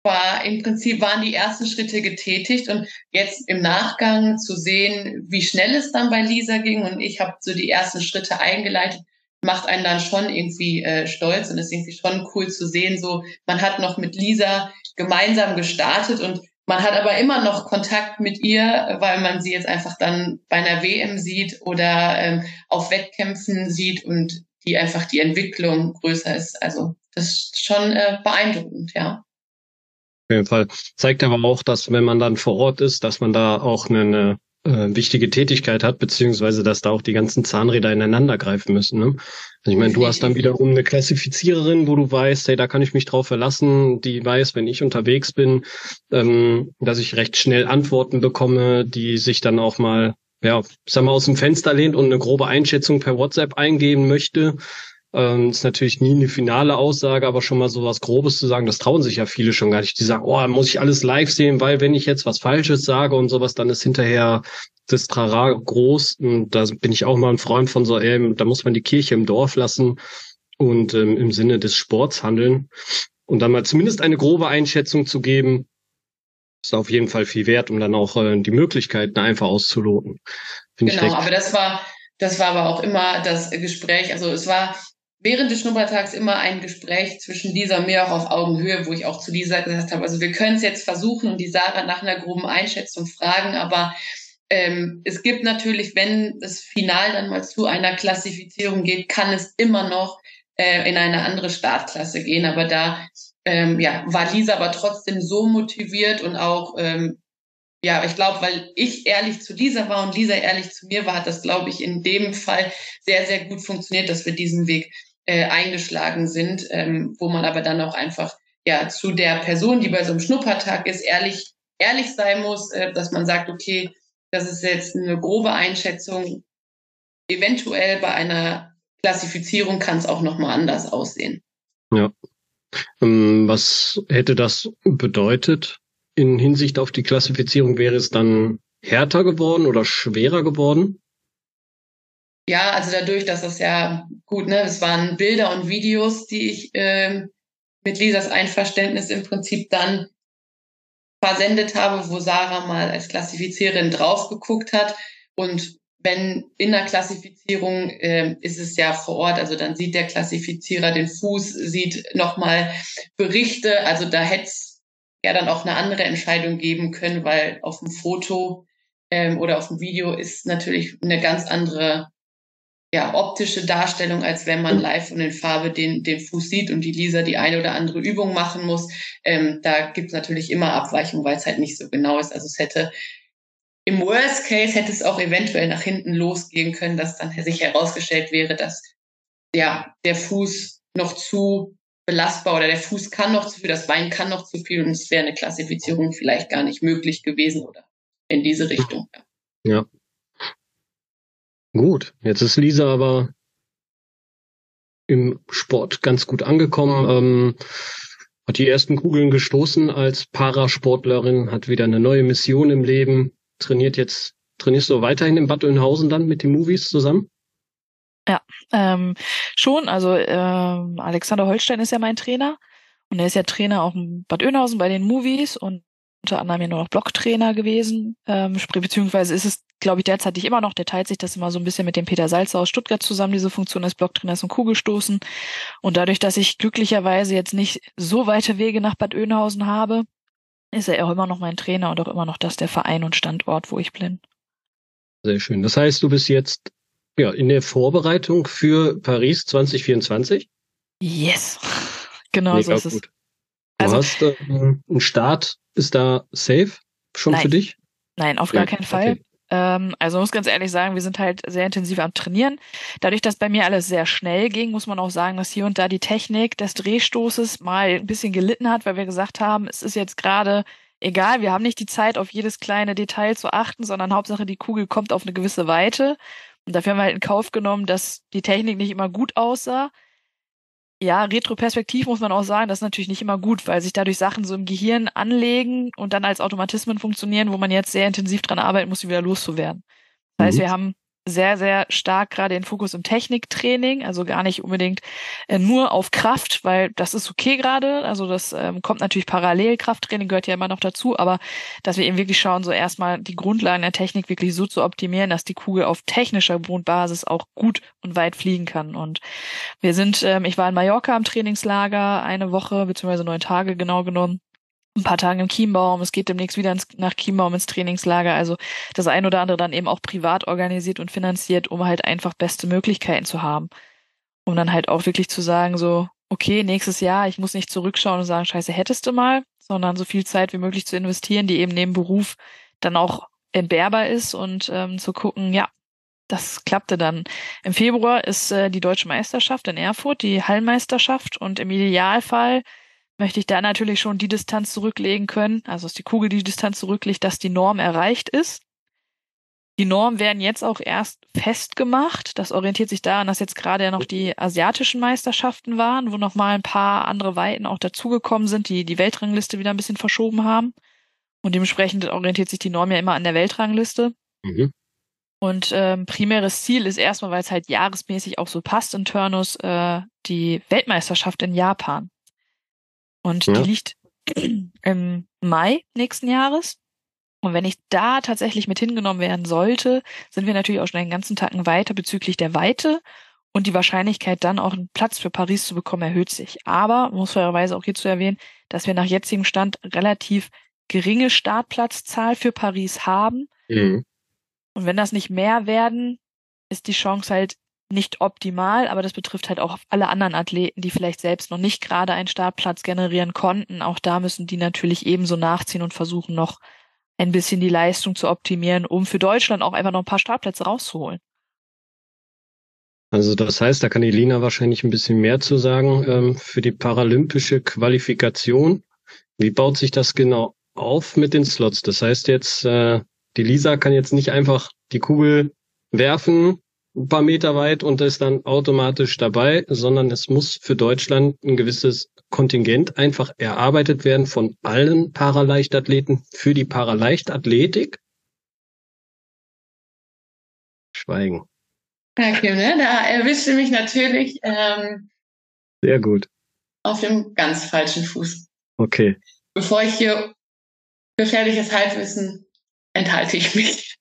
war im Prinzip waren die ersten Schritte getätigt und jetzt im Nachgang zu sehen, wie schnell es dann bei Lisa ging und ich habe so die ersten Schritte eingeleitet, macht einen dann schon irgendwie äh, stolz und ist irgendwie schon cool zu sehen. So, man hat noch mit Lisa gemeinsam gestartet und man hat aber immer noch Kontakt mit ihr, weil man sie jetzt einfach dann bei einer WM sieht oder ähm, auf Wettkämpfen sieht und die einfach die Entwicklung größer ist. Also das ist schon äh, beeindruckend, ja. Auf jeden Fall. Zeigt aber auch, dass wenn man dann vor Ort ist, dass man da auch eine, äh, wichtige Tätigkeit hat, beziehungsweise dass da auch die ganzen Zahnräder ineinander greifen müssen. Ne? Also ich meine, du hast dann wiederum eine Klassifiziererin, wo du weißt, hey, da kann ich mich drauf verlassen, die weiß, wenn ich unterwegs bin, ähm, dass ich recht schnell Antworten bekomme, die sich dann auch mal, ja, sag mal, aus dem Fenster lehnt und eine grobe Einschätzung per WhatsApp eingeben möchte. Ähm, ist natürlich nie eine finale Aussage, aber schon mal so was Grobes zu sagen, das trauen sich ja viele schon gar nicht. Die sagen, oh, muss ich alles live sehen, weil wenn ich jetzt was Falsches sage und sowas, dann ist hinterher das Trara groß. Und da bin ich auch mal ein Freund von so, ey, da muss man die Kirche im Dorf lassen und ähm, im Sinne des Sports handeln. Und dann mal zumindest eine grobe Einschätzung zu geben, ist auf jeden Fall viel wert, um dann auch äh, die Möglichkeiten einfach auszuloten. Find genau, aber das war, das war aber auch immer das Gespräch. Also es war während des Schnuppertags immer ein Gespräch zwischen Lisa und mir auch auf Augenhöhe, wo ich auch zu Lisa gesagt habe, also wir können es jetzt versuchen und die Sarah nach einer groben Einschätzung fragen, aber ähm, es gibt natürlich, wenn das Final dann mal zu einer Klassifizierung geht, kann es immer noch äh, in eine andere Startklasse gehen. Aber da ähm, ja, war Lisa aber trotzdem so motiviert und auch, ähm, ja, ich glaube, weil ich ehrlich zu Lisa war und Lisa ehrlich zu mir war, hat das, glaube ich, in dem Fall sehr, sehr gut funktioniert, dass wir diesen Weg äh, eingeschlagen sind, ähm, wo man aber dann auch einfach ja zu der Person, die bei so einem Schnuppertag ist, ehrlich, ehrlich sein muss, äh, dass man sagt, okay, das ist jetzt eine grobe Einschätzung. Eventuell bei einer Klassifizierung kann es auch nochmal anders aussehen. Ja. Ähm, was hätte das bedeutet in Hinsicht auf die Klassifizierung? Wäre es dann härter geworden oder schwerer geworden? Ja, also dadurch, dass das ja gut, ne, es waren Bilder und Videos, die ich äh, mit Lisas Einverständnis im Prinzip dann versendet habe, wo Sarah mal als Klassifiziererin drauf geguckt hat. Und wenn in der Klassifizierung äh, ist es ja vor Ort, also dann sieht der Klassifizierer den Fuß, sieht nochmal Berichte, also da hätte es ja dann auch eine andere Entscheidung geben können, weil auf dem Foto ähm, oder auf dem Video ist natürlich eine ganz andere ja, optische Darstellung, als wenn man live und in Farbe den, den Fuß sieht und die Lisa die eine oder andere Übung machen muss. Ähm, da gibt es natürlich immer Abweichungen, weil es halt nicht so genau ist. Also es hätte im Worst Case hätte es auch eventuell nach hinten losgehen können, dass dann sich herausgestellt wäre, dass ja, der Fuß noch zu belastbar oder der Fuß kann noch zu viel, das Bein kann noch zu viel und es wäre eine Klassifizierung vielleicht gar nicht möglich gewesen oder in diese Richtung. Ja. Gut, jetzt ist Lisa aber im Sport ganz gut angekommen. Ähm, hat die ersten Kugeln gestoßen als Parasportlerin, hat wieder eine neue Mission im Leben, trainiert jetzt, trainierst du weiterhin in Bad Oeynhausen dann mit den Movies zusammen? Ja, ähm, schon. Also ähm, Alexander Holstein ist ja mein Trainer und er ist ja Trainer auch in Bad Oeynhausen bei den Movies und unter anderem ja nur noch Blocktrainer gewesen, ähm, beziehungsweise ist es, glaube ich, derzeitig immer noch, der teilt sich das immer so ein bisschen mit dem Peter Salzer aus Stuttgart zusammen, diese Funktion des Blocktrainers und Kugelstoßen. Und dadurch, dass ich glücklicherweise jetzt nicht so weite Wege nach Bad Oeynhausen habe, ist er auch immer noch mein Trainer und auch immer noch das der Verein und Standort, wo ich bin. Sehr schön. Das heißt, du bist jetzt ja in der Vorbereitung für Paris 2024? Yes. Genau Mega so ist gut. Es. Du also, hast äh, einen Start, ist da safe schon nein. für dich? Nein, auf gar keinen Fall. Okay. Ähm, also muss ganz ehrlich sagen, wir sind halt sehr intensiv am Trainieren. Dadurch, dass bei mir alles sehr schnell ging, muss man auch sagen, dass hier und da die Technik des Drehstoßes mal ein bisschen gelitten hat, weil wir gesagt haben, es ist jetzt gerade egal, wir haben nicht die Zeit, auf jedes kleine Detail zu achten, sondern Hauptsache die Kugel kommt auf eine gewisse Weite. Und dafür haben wir halt in Kauf genommen, dass die Technik nicht immer gut aussah ja, retroperspektiv muss man auch sagen, das ist natürlich nicht immer gut, weil sich dadurch Sachen so im Gehirn anlegen und dann als Automatismen funktionieren, wo man jetzt sehr intensiv dran arbeiten muss, die wieder loszuwerden. Das heißt, mhm. wir haben sehr, sehr stark gerade den Fokus im Techniktraining, also gar nicht unbedingt äh, nur auf Kraft, weil das ist okay gerade. Also das ähm, kommt natürlich parallel, Krafttraining gehört ja immer noch dazu, aber dass wir eben wirklich schauen, so erstmal die Grundlagen der Technik wirklich so zu optimieren, dass die Kugel auf technischer Grundbasis auch gut und weit fliegen kann. Und wir sind, ähm, ich war in Mallorca am Trainingslager eine Woche, beziehungsweise neun Tage genau genommen ein paar Tagen im Chiembaum, es geht demnächst wieder ins, nach Chiembaum ins Trainingslager. Also das ein oder andere dann eben auch privat organisiert und finanziert, um halt einfach beste Möglichkeiten zu haben. Um dann halt auch wirklich zu sagen, so, okay, nächstes Jahr, ich muss nicht zurückschauen und sagen, scheiße, hättest du mal, sondern so viel Zeit wie möglich zu investieren, die eben neben Beruf dann auch entbehrbar ist und ähm, zu gucken, ja, das klappte dann. Im Februar ist äh, die deutsche Meisterschaft in Erfurt, die Hallmeisterschaft und im Idealfall möchte ich da natürlich schon die Distanz zurücklegen können, also dass die Kugel die Distanz zurücklegt, dass die Norm erreicht ist. Die Norm werden jetzt auch erst festgemacht. Das orientiert sich daran, dass jetzt gerade ja noch die asiatischen Meisterschaften waren, wo noch mal ein paar andere Weiten auch dazugekommen sind, die die Weltrangliste wieder ein bisschen verschoben haben. Und dementsprechend orientiert sich die Norm ja immer an der Weltrangliste. Mhm. Und ähm, primäres Ziel ist erstmal, weil es halt jahresmäßig auch so passt in Turnus, äh, die Weltmeisterschaft in Japan. Und ja. die liegt im Mai nächsten Jahres. Und wenn ich da tatsächlich mit hingenommen werden sollte, sind wir natürlich auch schon einen ganzen Tag weiter bezüglich der Weite und die Wahrscheinlichkeit dann auch einen Platz für Paris zu bekommen erhöht sich. Aber muss fairerweise auch hier zu erwähnen, dass wir nach jetzigem Stand relativ geringe Startplatzzahl für Paris haben. Mhm. Und wenn das nicht mehr werden, ist die Chance halt nicht optimal, aber das betrifft halt auch alle anderen Athleten, die vielleicht selbst noch nicht gerade einen Startplatz generieren konnten. Auch da müssen die natürlich ebenso nachziehen und versuchen noch ein bisschen die Leistung zu optimieren, um für Deutschland auch einfach noch ein paar Startplätze rauszuholen. Also das heißt, da kann die Lina wahrscheinlich ein bisschen mehr zu sagen ähm, für die paralympische Qualifikation. Wie baut sich das genau auf mit den Slots? Das heißt jetzt, äh, die Lisa kann jetzt nicht einfach die Kugel werfen, ein paar Meter weit und ist dann automatisch dabei, sondern es muss für Deutschland ein gewisses Kontingent einfach erarbeitet werden von allen Paraleichtathleten für die Paraleichtathletik. Schweigen. Danke, ne? Da erwischte mich natürlich ähm, sehr gut auf dem ganz falschen Fuß. Okay. Bevor ich hier gefährliches Halbwissen enthalte ich mich.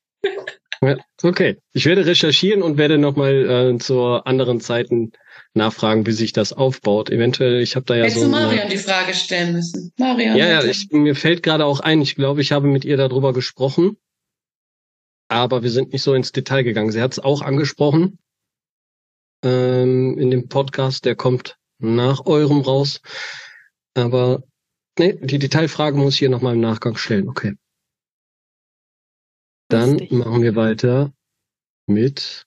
Ja, okay. Ich werde recherchieren und werde nochmal äh, zu anderen Zeiten nachfragen, wie sich das aufbaut. Eventuell, ich habe da ja Hättest so. Hättest du Marion die Frage stellen müssen. Marion. Ja, ja, ich, mir fällt gerade auch ein, ich glaube, ich habe mit ihr darüber gesprochen. Aber wir sind nicht so ins Detail gegangen. Sie hat es auch angesprochen ähm, in dem Podcast, der kommt nach eurem raus. Aber nee, die Detailfrage muss ich hier nochmal im Nachgang stellen. Okay. Dann machen wir weiter mit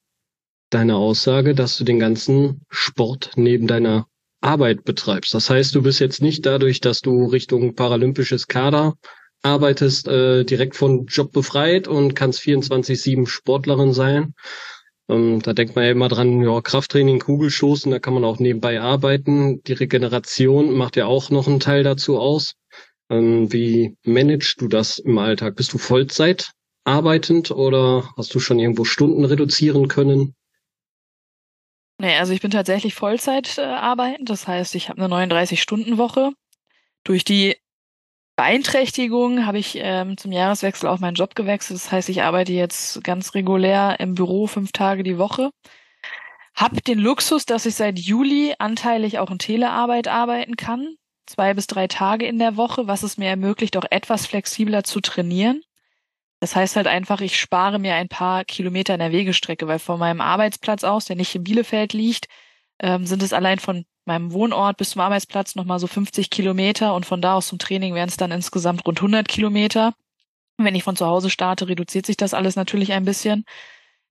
deiner Aussage, dass du den ganzen Sport neben deiner Arbeit betreibst. Das heißt, du bist jetzt nicht dadurch, dass du Richtung paralympisches Kader arbeitest, äh, direkt von Job befreit und kannst 24-7 Sportlerin sein. Ähm, da denkt man ja immer dran, ja, Krafttraining, Kugelstoßen, da kann man auch nebenbei arbeiten. Die Regeneration macht ja auch noch einen Teil dazu aus. Ähm, wie managst du das im Alltag? Bist du Vollzeit arbeitend oder hast du schon irgendwo Stunden reduzieren können? Nee, also ich bin tatsächlich Vollzeit äh, arbeitend. Das heißt, ich habe eine 39-Stunden-Woche. Durch die Beeinträchtigung habe ich ähm, zum Jahreswechsel auch meinen Job gewechselt. Das heißt, ich arbeite jetzt ganz regulär im Büro fünf Tage die Woche. Hab den Luxus, dass ich seit Juli anteilig auch in Telearbeit arbeiten kann. Zwei bis drei Tage in der Woche, was es mir ermöglicht, auch etwas flexibler zu trainieren. Das heißt halt einfach, ich spare mir ein paar Kilometer in der Wegestrecke, weil von meinem Arbeitsplatz aus, der nicht in Bielefeld liegt, ähm, sind es allein von meinem Wohnort bis zum Arbeitsplatz nochmal so 50 Kilometer und von da aus zum Training wären es dann insgesamt rund 100 Kilometer. Wenn ich von zu Hause starte, reduziert sich das alles natürlich ein bisschen.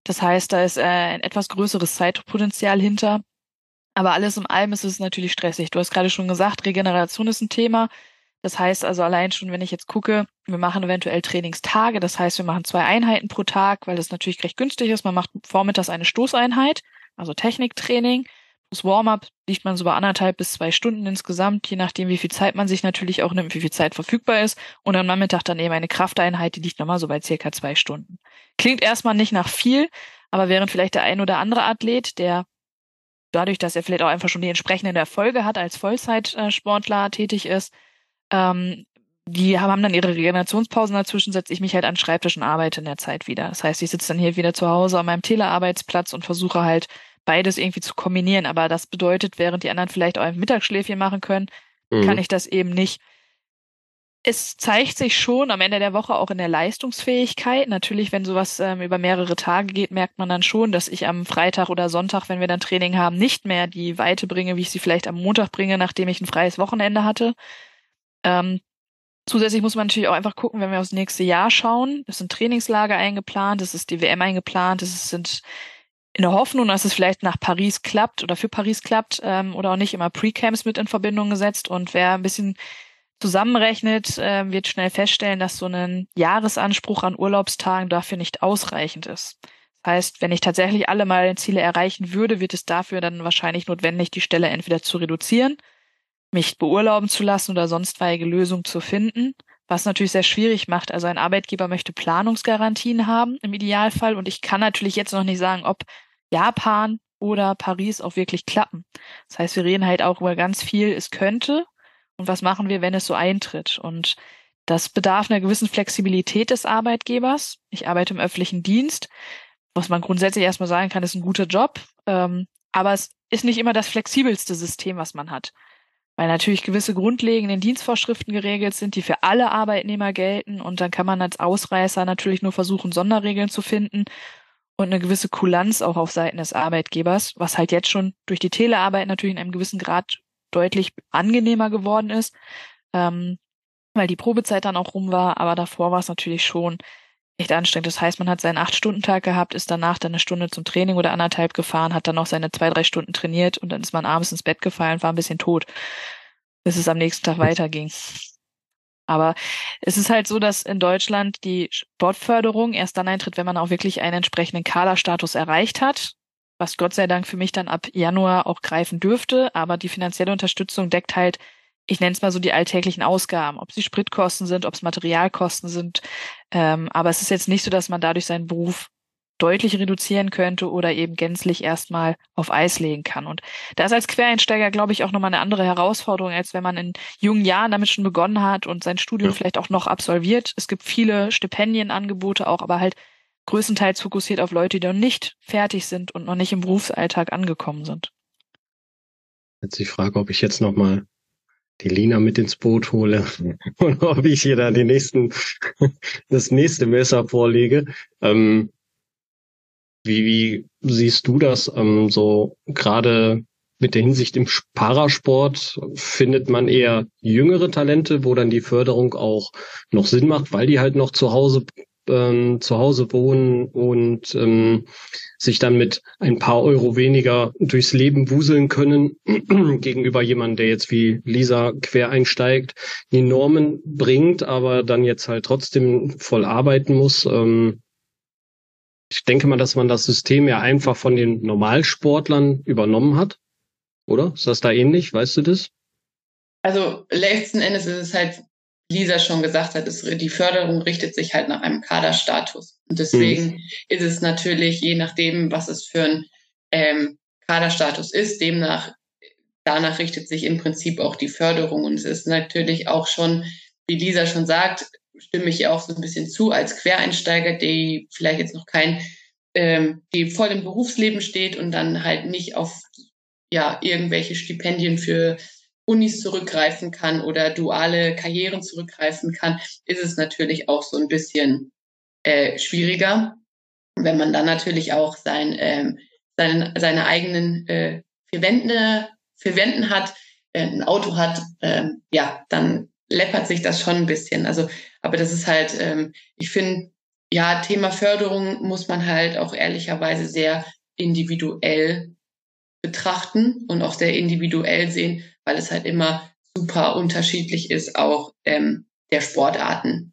Das heißt, da ist äh, ein etwas größeres Zeitpotenzial hinter. Aber alles im allem ist es natürlich stressig. Du hast gerade schon gesagt, Regeneration ist ein Thema. Das heißt also allein schon, wenn ich jetzt gucke, wir machen eventuell Trainingstage, das heißt, wir machen zwei Einheiten pro Tag, weil das natürlich recht günstig ist. Man macht vormittags eine Stoßeinheit, also Techniktraining. Das Warm-up liegt man so bei anderthalb bis zwei Stunden insgesamt, je nachdem, wie viel Zeit man sich natürlich auch nimmt, wie viel Zeit verfügbar ist. Und am Nachmittag dann eben eine Krafteinheit, die liegt nochmal so bei circa zwei Stunden. Klingt erstmal nicht nach viel, aber während vielleicht der ein oder andere Athlet, der dadurch, dass er vielleicht auch einfach schon die entsprechenden Erfolge hat, als Vollzeitsportler tätig ist, ähm, die haben dann ihre Regenerationspausen dazwischen, setze ich mich halt an den Schreibtisch und arbeite in der Zeit wieder. Das heißt, ich sitze dann hier wieder zu Hause an meinem Telearbeitsplatz und versuche halt beides irgendwie zu kombinieren. Aber das bedeutet, während die anderen vielleicht auch ein Mittagsschläfchen machen können, mhm. kann ich das eben nicht. Es zeigt sich schon am Ende der Woche auch in der Leistungsfähigkeit. Natürlich, wenn sowas ähm, über mehrere Tage geht, merkt man dann schon, dass ich am Freitag oder Sonntag, wenn wir dann Training haben, nicht mehr die Weite bringe, wie ich sie vielleicht am Montag bringe, nachdem ich ein freies Wochenende hatte. Ähm, zusätzlich muss man natürlich auch einfach gucken, wenn wir aufs nächste Jahr schauen. Es sind Trainingslager eingeplant, es ist die WM eingeplant, es sind in der Hoffnung, dass es vielleicht nach Paris klappt oder für Paris klappt ähm, oder auch nicht immer Pre-Camps mit in Verbindung gesetzt. Und wer ein bisschen zusammenrechnet, äh, wird schnell feststellen, dass so ein Jahresanspruch an Urlaubstagen dafür nicht ausreichend ist. Das heißt, wenn ich tatsächlich alle meine Ziele erreichen würde, wird es dafür dann wahrscheinlich notwendig, die Stelle entweder zu reduzieren mich beurlauben zu lassen oder sonstweilige Lösungen zu finden, was natürlich sehr schwierig macht. Also ein Arbeitgeber möchte Planungsgarantien haben im Idealfall und ich kann natürlich jetzt noch nicht sagen, ob Japan oder Paris auch wirklich klappen. Das heißt, wir reden halt auch über ganz viel, es könnte und was machen wir, wenn es so eintritt. Und das bedarf einer gewissen Flexibilität des Arbeitgebers. Ich arbeite im öffentlichen Dienst, was man grundsätzlich erstmal sagen kann, ist ein guter Job. Ähm, aber es ist nicht immer das flexibelste System, was man hat. Weil natürlich gewisse grundlegende Dienstvorschriften geregelt sind, die für alle Arbeitnehmer gelten. Und dann kann man als Ausreißer natürlich nur versuchen, Sonderregeln zu finden und eine gewisse Kulanz auch auf Seiten des Arbeitgebers, was halt jetzt schon durch die Telearbeit natürlich in einem gewissen Grad deutlich angenehmer geworden ist, ähm, weil die Probezeit dann auch rum war. Aber davor war es natürlich schon echt anstrengend. Das heißt, man hat seinen Acht-Stunden-Tag gehabt, ist danach dann eine Stunde zum Training oder anderthalb gefahren, hat dann noch seine zwei, drei Stunden trainiert und dann ist man abends ins Bett gefallen, war ein bisschen tot, bis es am nächsten Tag weiterging. Aber es ist halt so, dass in Deutschland die Sportförderung erst dann eintritt, wenn man auch wirklich einen entsprechenden Kaderstatus erreicht hat, was Gott sei Dank für mich dann ab Januar auch greifen dürfte. Aber die finanzielle Unterstützung deckt halt ich nenne es mal so die alltäglichen Ausgaben, ob sie Spritkosten sind, ob es Materialkosten sind. Ähm, aber es ist jetzt nicht so, dass man dadurch seinen Beruf deutlich reduzieren könnte oder eben gänzlich erstmal auf Eis legen kann. Und da ist als Quereinsteiger, glaube ich, auch nochmal eine andere Herausforderung, als wenn man in jungen Jahren damit schon begonnen hat und sein Studium ja. vielleicht auch noch absolviert. Es gibt viele Stipendienangebote auch, aber halt größtenteils fokussiert auf Leute, die noch nicht fertig sind und noch nicht im Berufsalltag angekommen sind. Jetzt die Frage, ob ich jetzt nochmal die Lina mit ins Boot hole und ob ich hier da die nächsten, das nächste Messer vorlege. Ähm, wie, wie siehst du das ähm, so gerade mit der Hinsicht im Parasport findet man eher jüngere Talente, wo dann die Förderung auch noch Sinn macht, weil die halt noch zu Hause ähm, zu Hause wohnen und ähm, sich dann mit ein paar Euro weniger durchs Leben wuseln können gegenüber jemandem, der jetzt wie Lisa quer einsteigt, die Normen bringt, aber dann jetzt halt trotzdem voll arbeiten muss. Ähm, ich denke mal, dass man das System ja einfach von den Normalsportlern übernommen hat. Oder? Ist das da ähnlich? Weißt du das? Also letzten Endes ist es halt Lisa schon gesagt hat, ist, die Förderung richtet sich halt nach einem Kaderstatus. Und deswegen mhm. ist es natürlich, je nachdem, was es für ein ähm, Kaderstatus ist, demnach, danach richtet sich im Prinzip auch die Förderung. Und es ist natürlich auch schon, wie Lisa schon sagt, stimme ich ihr auch so ein bisschen zu, als Quereinsteiger, die vielleicht jetzt noch kein, ähm, die voll im Berufsleben steht und dann halt nicht auf ja, irgendwelche Stipendien für Unis zurückgreifen kann oder duale Karrieren zurückgreifen kann, ist es natürlich auch so ein bisschen äh, schwieriger. Wenn man dann natürlich auch sein, ähm, seine, seine eigenen äh, vier, Wände, vier Wänden hat, äh, ein Auto hat, äh, ja, dann läppert sich das schon ein bisschen. Also, aber das ist halt, ähm, ich finde, ja, Thema Förderung muss man halt auch ehrlicherweise sehr individuell betrachten und auch sehr individuell sehen, weil es halt immer super unterschiedlich ist, auch ähm, der Sportarten.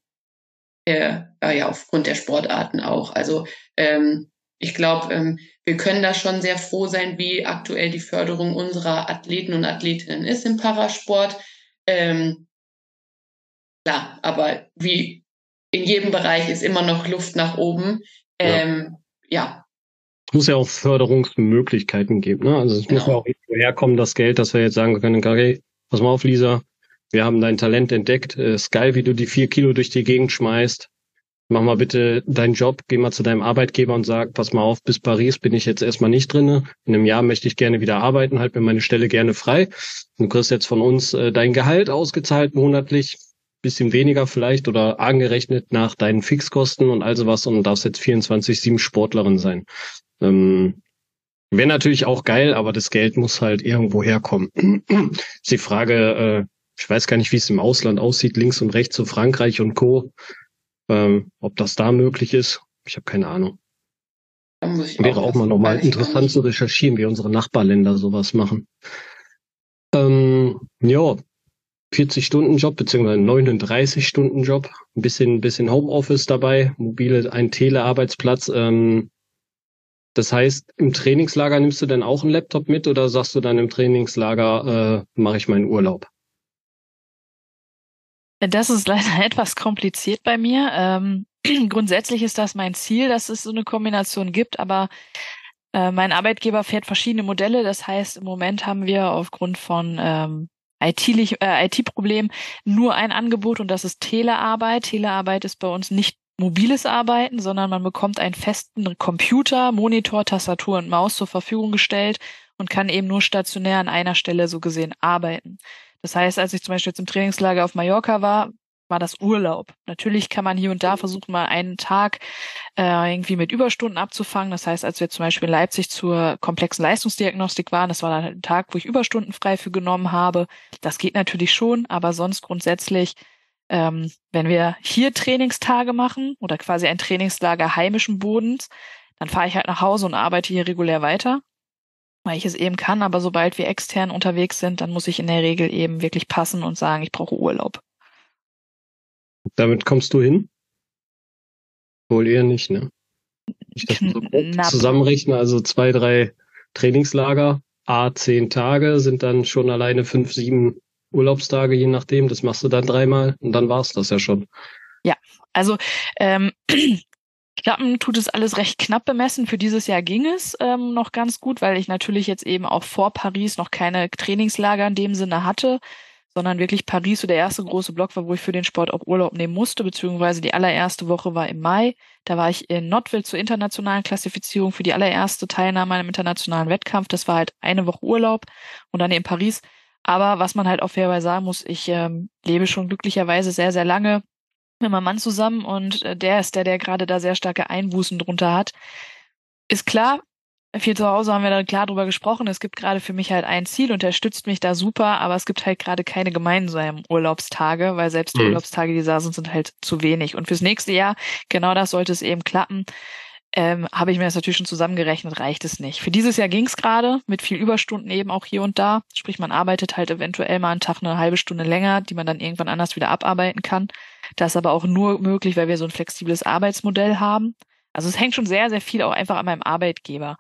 Äh, ja, aufgrund der Sportarten auch. Also ähm, ich glaube, ähm, wir können da schon sehr froh sein, wie aktuell die Förderung unserer Athleten und Athletinnen ist im Parasport. Ähm, klar, aber wie in jedem Bereich ist immer noch Luft nach oben. Ähm, ja. ja es muss ja auch Förderungsmöglichkeiten geben. Ne? Also es genau. muss ja auch herkommen, das Geld, dass wir jetzt sagen können, okay, pass mal auf, Lisa, wir haben dein Talent entdeckt. Äh, ist geil, wie du die vier Kilo durch die Gegend schmeißt. Mach mal bitte deinen Job, geh mal zu deinem Arbeitgeber und sag, pass mal auf, bis Paris bin ich jetzt erstmal nicht drinne. In einem Jahr möchte ich gerne wieder arbeiten, halt mir meine Stelle gerne frei. Du kriegst jetzt von uns äh, dein Gehalt ausgezahlt monatlich, bisschen weniger vielleicht oder angerechnet nach deinen Fixkosten und all sowas und darfst jetzt 24-7 Sportlerin sein. Ähm, Wäre natürlich auch geil, aber das Geld muss halt irgendwo herkommen. ist die Frage, äh, ich weiß gar nicht, wie es im Ausland aussieht, links und rechts, so Frankreich und Co. Ähm, ob das da möglich ist, ich habe keine Ahnung. Wäre auch, auch mal nochmal interessant zu recherchieren, wie unsere Nachbarländer sowas machen. Ähm, ja, 40-Stunden-Job beziehungsweise 39-Stunden-Job, ein bisschen, bisschen Homeoffice dabei, mobile, ein Telearbeitsplatz. Ähm, das heißt, im Trainingslager nimmst du denn auch einen Laptop mit oder sagst du dann im Trainingslager, äh, mache ich meinen Urlaub? Das ist leider etwas kompliziert bei mir. Ähm, grundsätzlich ist das mein Ziel, dass es so eine Kombination gibt, aber äh, mein Arbeitgeber fährt verschiedene Modelle. Das heißt, im Moment haben wir aufgrund von ähm, IT-Problem nur ein Angebot und das ist Telearbeit. Telearbeit ist bei uns nicht mobiles Arbeiten, sondern man bekommt einen festen Computer, Monitor, Tastatur und Maus zur Verfügung gestellt und kann eben nur stationär an einer Stelle so gesehen arbeiten. Das heißt, als ich zum Beispiel jetzt im Trainingslager auf Mallorca war, war das Urlaub. Natürlich kann man hier und da versuchen, mal einen Tag äh, irgendwie mit Überstunden abzufangen. Das heißt, als wir zum Beispiel in Leipzig zur komplexen Leistungsdiagnostik waren, das war dann ein Tag, wo ich Überstunden frei für genommen habe. Das geht natürlich schon, aber sonst grundsätzlich, ähm, wenn wir hier Trainingstage machen oder quasi ein Trainingslager heimischen Bodens, dann fahre ich halt nach Hause und arbeite hier regulär weiter, weil ich es eben kann. Aber sobald wir extern unterwegs sind, dann muss ich in der Regel eben wirklich passen und sagen, ich brauche Urlaub. Damit kommst du hin? Wohl eher nicht, ne? Ich das so zusammenrechne, also zwei, drei Trainingslager, A, zehn Tage sind dann schon alleine fünf, sieben Urlaubstage, je nachdem. Das machst du dann dreimal und dann war's das ja schon. Ja, also ähm, Klappen tut es alles recht knapp bemessen. Für dieses Jahr ging es ähm, noch ganz gut, weil ich natürlich jetzt eben auch vor Paris noch keine Trainingslager in dem Sinne hatte sondern wirklich Paris so der erste große Block war, wo ich für den Sport auch Urlaub nehmen musste, beziehungsweise die allererste Woche war im Mai. Da war ich in Notville zur internationalen Klassifizierung für die allererste Teilnahme an einem internationalen Wettkampf. Das war halt eine Woche Urlaub und dann in Paris. Aber was man halt auch fairerweise sagen muss, ich ähm, lebe schon glücklicherweise sehr, sehr lange mit meinem Mann zusammen und äh, der ist der, der gerade da sehr starke Einbußen drunter hat. Ist klar, viel zu Hause haben wir da klar drüber gesprochen. Es gibt gerade für mich halt ein Ziel, unterstützt mich da super, aber es gibt halt gerade keine gemeinsamen Urlaubstage, weil selbst die mhm. Urlaubstage, die da sind, sind halt zu wenig. Und fürs nächste Jahr, genau das sollte es eben klappen, ähm, habe ich mir das natürlich schon zusammengerechnet, reicht es nicht. Für dieses Jahr ging es gerade, mit viel Überstunden eben auch hier und da. Sprich, man arbeitet halt eventuell mal einen Tag eine halbe Stunde länger, die man dann irgendwann anders wieder abarbeiten kann. Das ist aber auch nur möglich, weil wir so ein flexibles Arbeitsmodell haben. Also es hängt schon sehr, sehr viel auch einfach an meinem Arbeitgeber.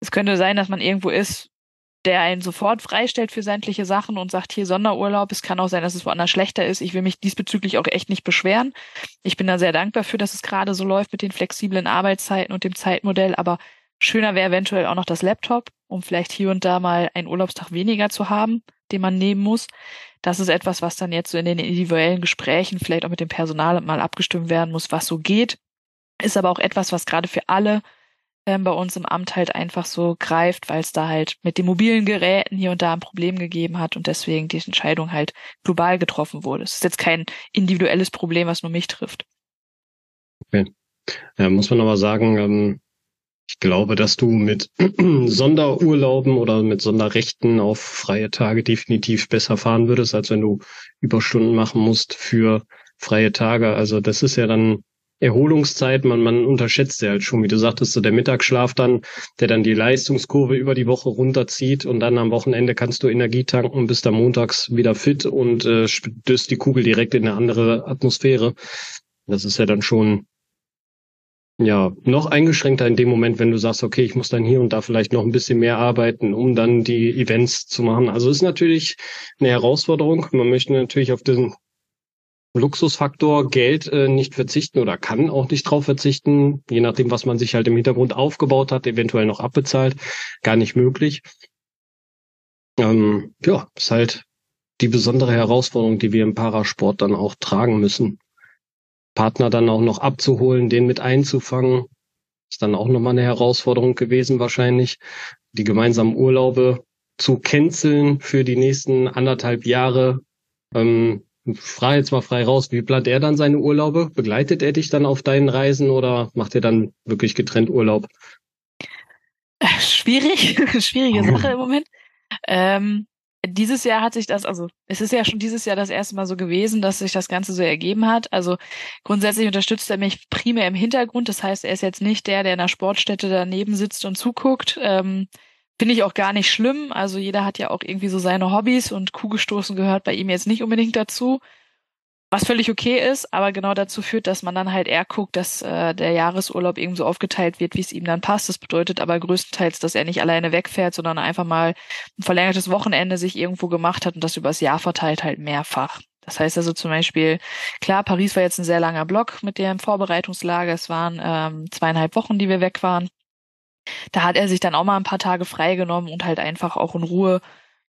Es könnte sein, dass man irgendwo ist, der einen sofort freistellt für sämtliche Sachen und sagt, hier Sonderurlaub. Es kann auch sein, dass es woanders schlechter ist. Ich will mich diesbezüglich auch echt nicht beschweren. Ich bin da sehr dankbar für, dass es gerade so läuft mit den flexiblen Arbeitszeiten und dem Zeitmodell. Aber schöner wäre eventuell auch noch das Laptop, um vielleicht hier und da mal einen Urlaubstag weniger zu haben, den man nehmen muss. Das ist etwas, was dann jetzt so in den individuellen Gesprächen vielleicht auch mit dem Personal mal abgestimmt werden muss, was so geht. Ist aber auch etwas, was gerade für alle ähm, bei uns im Amt halt einfach so greift, weil es da halt mit den mobilen Geräten hier und da ein Problem gegeben hat und deswegen die Entscheidung halt global getroffen wurde. Es ist jetzt kein individuelles Problem, was nur mich trifft. Okay. Ja, muss man aber sagen, ähm, ich glaube, dass du mit Sonderurlauben oder mit Sonderrechten auf freie Tage definitiv besser fahren würdest, als wenn du Überstunden machen musst für freie Tage. Also das ist ja dann Erholungszeit, man, man unterschätzt ja halt schon, wie du sagtest, so der Mittagsschlaf dann, der dann die Leistungskurve über die Woche runterzieht und dann am Wochenende kannst du Energie tanken, bist dann montags wieder fit und äh, stößt die Kugel direkt in eine andere Atmosphäre. Das ist ja dann schon ja, noch eingeschränkter in dem Moment, wenn du sagst, okay, ich muss dann hier und da vielleicht noch ein bisschen mehr arbeiten, um dann die Events zu machen. Also ist natürlich eine Herausforderung. Man möchte natürlich auf den Luxusfaktor Geld äh, nicht verzichten oder kann auch nicht drauf verzichten, je nachdem, was man sich halt im Hintergrund aufgebaut hat, eventuell noch abbezahlt, gar nicht möglich. Ähm, ja, ist halt die besondere Herausforderung, die wir im Parasport dann auch tragen müssen. Partner dann auch noch abzuholen, den mit einzufangen, ist dann auch nochmal eine Herausforderung gewesen wahrscheinlich. Die gemeinsamen Urlaube zu canceln für die nächsten anderthalb Jahre. Ähm, frage jetzt mal frei raus, wie plant er dann seine Urlaube? Begleitet er dich dann auf deinen Reisen oder macht er dann wirklich getrennt Urlaub? Schwierig, schwierige Sache im Moment. Ähm, dieses Jahr hat sich das, also es ist ja schon dieses Jahr das erste Mal so gewesen, dass sich das Ganze so ergeben hat. Also grundsätzlich unterstützt er mich primär im Hintergrund. Das heißt, er ist jetzt nicht der, der in der Sportstätte daneben sitzt und zuguckt. Ähm, Finde ich auch gar nicht schlimm. Also jeder hat ja auch irgendwie so seine Hobbys und Kugelstoßen gehört bei ihm jetzt nicht unbedingt dazu. Was völlig okay ist, aber genau dazu führt, dass man dann halt eher guckt, dass äh, der Jahresurlaub eben so aufgeteilt wird, wie es ihm dann passt. Das bedeutet aber größtenteils, dass er nicht alleine wegfährt, sondern einfach mal ein verlängertes Wochenende sich irgendwo gemacht hat und das übers Jahr verteilt halt mehrfach. Das heißt also zum Beispiel, klar, Paris war jetzt ein sehr langer Block mit dem Vorbereitungslager. Es waren ähm, zweieinhalb Wochen, die wir weg waren. Da hat er sich dann auch mal ein paar Tage freigenommen und halt einfach auch in Ruhe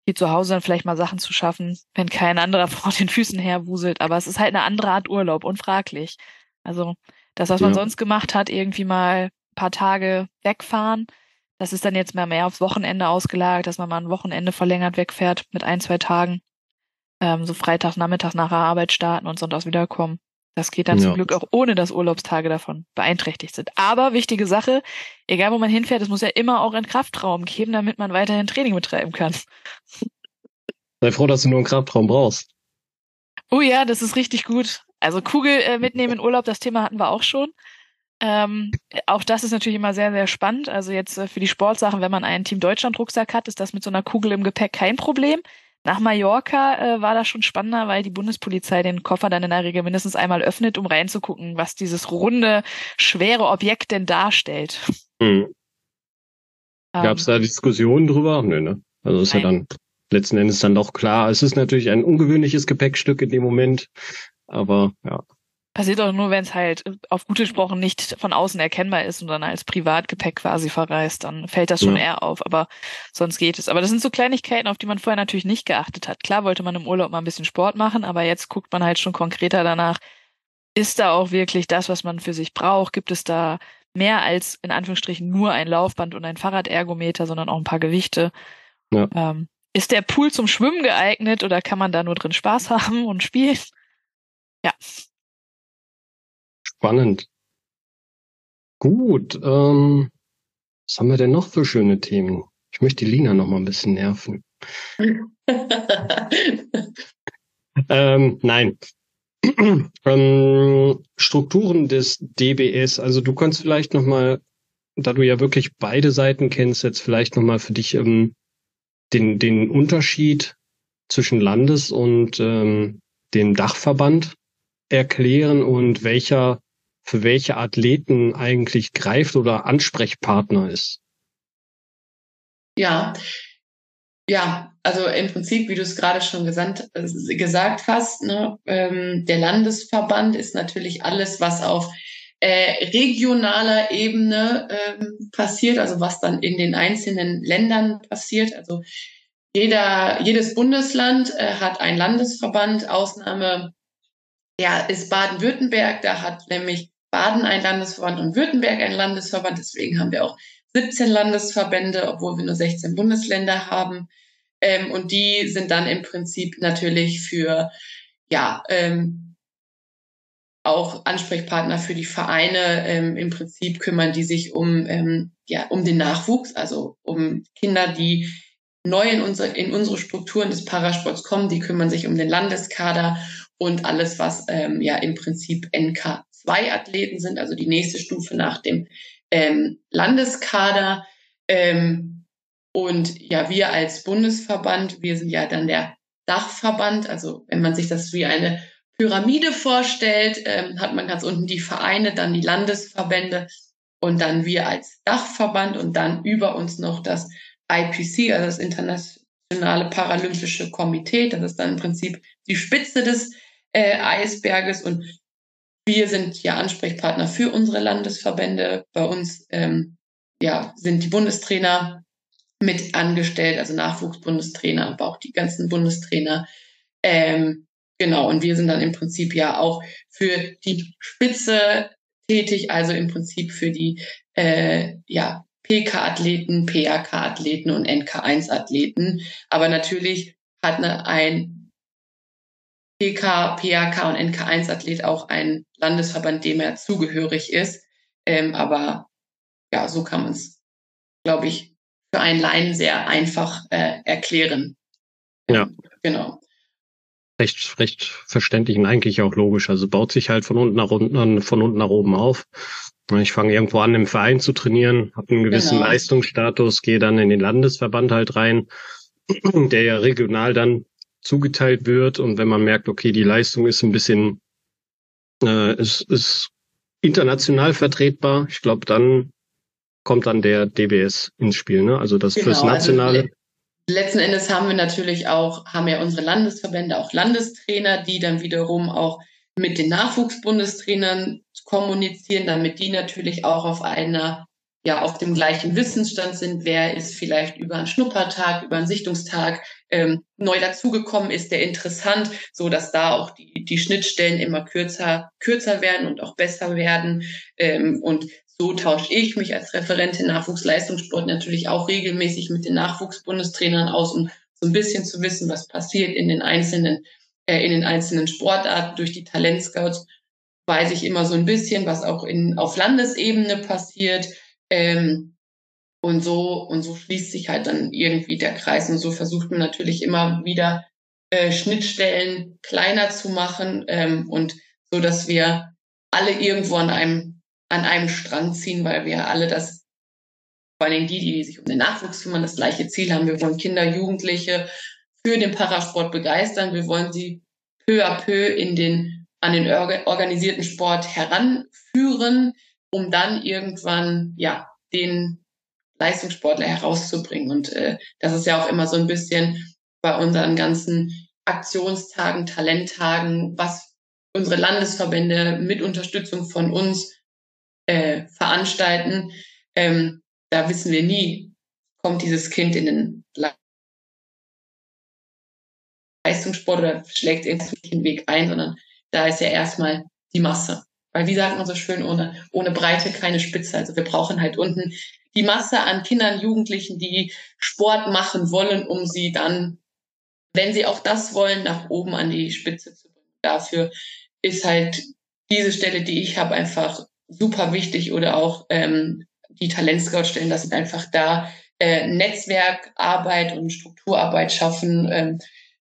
hier zu Hause dann vielleicht mal Sachen zu schaffen, wenn kein anderer vor den Füßen herwuselt. Aber es ist halt eine andere Art Urlaub, unfraglich. Also das, was man ja. sonst gemacht hat, irgendwie mal ein paar Tage wegfahren, das ist dann jetzt mehr, mehr aufs Wochenende ausgelagert, dass man mal ein Wochenende verlängert wegfährt mit ein, zwei Tagen. Ähm, so Freitag, Nachmittag nach der Arbeit starten und sonntags wiederkommen. Das geht dann ja. zum Glück auch ohne, dass Urlaubstage davon beeinträchtigt sind. Aber wichtige Sache, egal wo man hinfährt, es muss ja immer auch einen Kraftraum geben, damit man weiterhin Training betreiben kann. Sei froh, dass du nur einen Kraftraum brauchst. Oh ja, das ist richtig gut. Also Kugel äh, mitnehmen in Urlaub, das Thema hatten wir auch schon. Ähm, auch das ist natürlich immer sehr, sehr spannend. Also jetzt äh, für die Sportsachen, wenn man einen Team Deutschland Rucksack hat, ist das mit so einer Kugel im Gepäck kein Problem. Nach Mallorca äh, war das schon spannender, weil die Bundespolizei den Koffer dann in der Regel mindestens einmal öffnet, um reinzugucken, was dieses runde, schwere Objekt denn darstellt. Hm. Ähm, Gab es da Diskussionen drüber? Nö, ne? Also ist Nein. ja dann letzten Endes dann doch klar. Es ist natürlich ein ungewöhnliches Gepäckstück in dem Moment, aber ja. Passiert auch nur, wenn es halt äh, auf gut gesprochen nicht von außen erkennbar ist und dann als Privatgepäck quasi verreist, dann fällt das schon ja. eher auf, aber sonst geht es. Aber das sind so Kleinigkeiten, auf die man vorher natürlich nicht geachtet hat. Klar wollte man im Urlaub mal ein bisschen Sport machen, aber jetzt guckt man halt schon konkreter danach, ist da auch wirklich das, was man für sich braucht? Gibt es da mehr als in Anführungsstrichen nur ein Laufband und ein Fahrradergometer, sondern auch ein paar Gewichte? Ja. Ähm, ist der Pool zum Schwimmen geeignet oder kann man da nur drin Spaß haben und spielen? Ja, Spannend. Gut, ähm, was haben wir denn noch für schöne Themen? Ich möchte die Lina noch mal ein bisschen nerven. ähm, nein. ähm, Strukturen des DBS. Also du kannst vielleicht noch mal, da du ja wirklich beide Seiten kennst, jetzt vielleicht noch mal für dich ähm, den den Unterschied zwischen Landes- und ähm, dem Dachverband erklären und welcher für welche Athleten eigentlich greift oder Ansprechpartner ist. Ja, ja, also im Prinzip, wie du es gerade schon gesandt, äh, gesagt hast, ne, ähm, der Landesverband ist natürlich alles, was auf äh, regionaler Ebene ähm, passiert, also was dann in den einzelnen Ländern passiert. Also jeder, jedes Bundesland äh, hat einen Landesverband. Ausnahme ja, ist Baden-Württemberg. Da hat nämlich Baden ein Landesverband und Württemberg ein Landesverband. Deswegen haben wir auch 17 Landesverbände, obwohl wir nur 16 Bundesländer haben. Ähm, und die sind dann im Prinzip natürlich für, ja, ähm, auch Ansprechpartner für die Vereine. Ähm, Im Prinzip kümmern die sich um, ähm, ja, um den Nachwuchs, also um Kinder, die neu in unsere, in unsere Strukturen des Parasports kommen. Die kümmern sich um den Landeskader und alles, was ähm, ja im Prinzip NK zwei Athleten sind, also die nächste Stufe nach dem ähm, Landeskader. Ähm, und ja, wir als Bundesverband, wir sind ja dann der Dachverband. Also wenn man sich das wie eine Pyramide vorstellt, ähm, hat man ganz unten die Vereine, dann die Landesverbände und dann wir als Dachverband und dann über uns noch das IPC, also das Internationale Paralympische Komitee. Das ist dann im Prinzip die Spitze des äh, Eisberges und wir sind ja Ansprechpartner für unsere Landesverbände. Bei uns ähm, ja, sind die Bundestrainer mit angestellt, also Nachwuchsbundestrainer, aber auch die ganzen Bundestrainer. Ähm, genau, und wir sind dann im Prinzip ja auch für die Spitze tätig, also im Prinzip für die äh, ja, PK-Athleten, PAK-Athleten und NK1-Athleten. Aber natürlich hat eine, ein PK, PAK und NK1-Athlet auch ein Landesverband, dem er zugehörig ist. Ähm, aber ja, so kann man es, glaube ich, für einen Laien sehr einfach äh, erklären. Ja. Genau. Recht, recht verständlich und eigentlich auch logisch. Also baut sich halt von unten nach unten, von unten nach oben auf. Ich fange irgendwo an, im Verein zu trainieren, habe einen gewissen genau. Leistungsstatus, gehe dann in den Landesverband halt rein, der ja regional dann zugeteilt wird und wenn man merkt, okay, die Leistung ist ein bisschen, äh, ist, ist international vertretbar, ich glaube, dann kommt dann der DBS ins Spiel, ne? Also das genau, fürs also Nationale. Also letzten Endes haben wir natürlich auch, haben ja unsere Landesverbände auch Landestrainer, die dann wiederum auch mit den Nachwuchsbundestrainern kommunizieren, damit die natürlich auch auf einer ja auf dem gleichen Wissensstand sind, wer ist vielleicht über einen Schnuppertag, über einen Sichtungstag ähm, neu dazugekommen ist, der interessant, so dass da auch die, die Schnittstellen immer kürzer, kürzer werden und auch besser werden. Ähm, und so tausche ich mich als Referentin Nachwuchsleistungssport natürlich auch regelmäßig mit den Nachwuchsbundestrainern aus, um so ein bisschen zu wissen, was passiert in den einzelnen, äh, in den einzelnen Sportarten durch die Talentscouts weiß ich immer so ein bisschen, was auch in, auf Landesebene passiert. Ähm, und so, und so schließt sich halt dann irgendwie der Kreis. Und so versucht man natürlich immer wieder äh, Schnittstellen kleiner zu machen ähm, und so, dass wir alle irgendwo an einem, an einem Strang ziehen, weil wir alle das, vor allen Dingen die, die sich um den Nachwuchs kümmern, das gleiche Ziel haben. Wir wollen Kinder, Jugendliche für den Parasport begeistern. Wir wollen sie peu à peu in den, an den organisierten Sport heranführen, um dann irgendwann, ja, den Leistungssportler herauszubringen. Und äh, das ist ja auch immer so ein bisschen bei unseren ganzen Aktionstagen, Talenttagen, was unsere Landesverbände mit Unterstützung von uns äh, veranstalten. Ähm, da wissen wir nie, kommt dieses Kind in den Leistungssport oder schlägt irgendwie den Weg ein, sondern da ist ja erstmal die Masse. Weil wie sagt man so schön, ohne, ohne Breite keine Spitze. Also wir brauchen halt unten die Masse an Kindern, Jugendlichen, die Sport machen wollen, um sie dann, wenn sie auch das wollen, nach oben an die Spitze zu bringen. Dafür ist halt diese Stelle, die ich habe, einfach super wichtig oder auch ähm, die Talentscout-Stellen, das sind einfach da äh, Netzwerkarbeit und Strukturarbeit schaffen, ähm,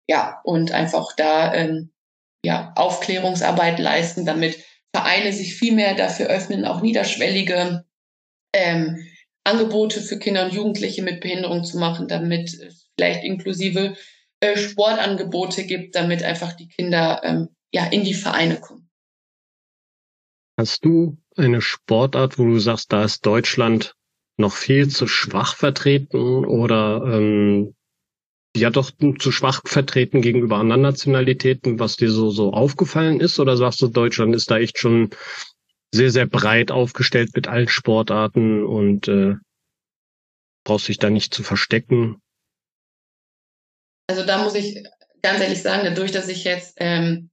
ja, und einfach da ähm, ja, Aufklärungsarbeit leisten, damit Vereine sich viel mehr dafür öffnen, auch niederschwellige ähm, Angebote für Kinder und Jugendliche mit Behinderung zu machen, damit es vielleicht inklusive äh, Sportangebote gibt, damit einfach die Kinder ähm, ja in die Vereine kommen. Hast du eine Sportart, wo du sagst, da ist Deutschland noch viel zu schwach vertreten oder ähm, ja doch zu schwach vertreten gegenüber anderen Nationalitäten, was dir so so aufgefallen ist? Oder sagst du, Deutschland ist da echt schon sehr, sehr breit aufgestellt mit allen Sportarten und äh, brauchst dich da nicht zu verstecken. Also da muss ich ganz ehrlich sagen, dadurch, dass ich jetzt ähm,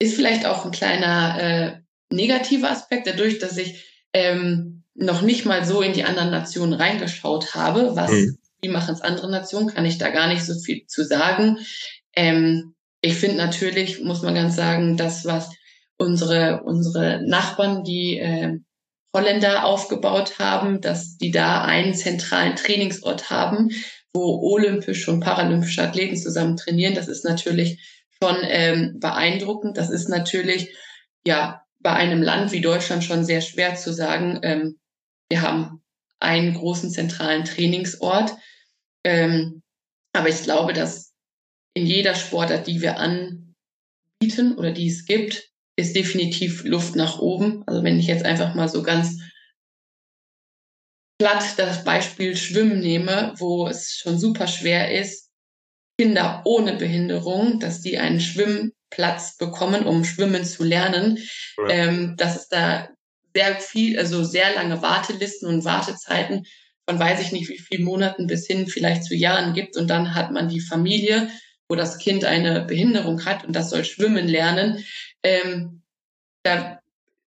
ist vielleicht auch ein kleiner äh, negativer Aspekt, dadurch, dass ich ähm, noch nicht mal so in die anderen Nationen reingeschaut habe, was, mhm. Wie machen es andere Nationen, kann ich da gar nicht so viel zu sagen. Ähm, ich finde natürlich, muss man ganz sagen, das, was unsere, unsere Nachbarn, die äh, Holländer aufgebaut haben, dass die da einen zentralen Trainingsort haben, wo olympische und paralympische Athleten zusammen trainieren. Das ist natürlich schon ähm, beeindruckend. Das ist natürlich ja bei einem Land wie Deutschland schon sehr schwer zu sagen. Ähm, wir haben einen großen zentralen Trainingsort. Ähm, aber ich glaube, dass in jeder Sportart, die wir anbieten oder die es gibt, ist definitiv Luft nach oben. Also wenn ich jetzt einfach mal so ganz platt das Beispiel Schwimmen nehme, wo es schon super schwer ist, Kinder ohne Behinderung, dass die einen Schwimmplatz bekommen, um schwimmen zu lernen, ja. ähm, dass es da sehr viel, also sehr lange Wartelisten und Wartezeiten von weiß ich nicht wie vielen Monaten bis hin vielleicht zu Jahren gibt. Und dann hat man die Familie, wo das Kind eine Behinderung hat und das soll schwimmen lernen, ähm, da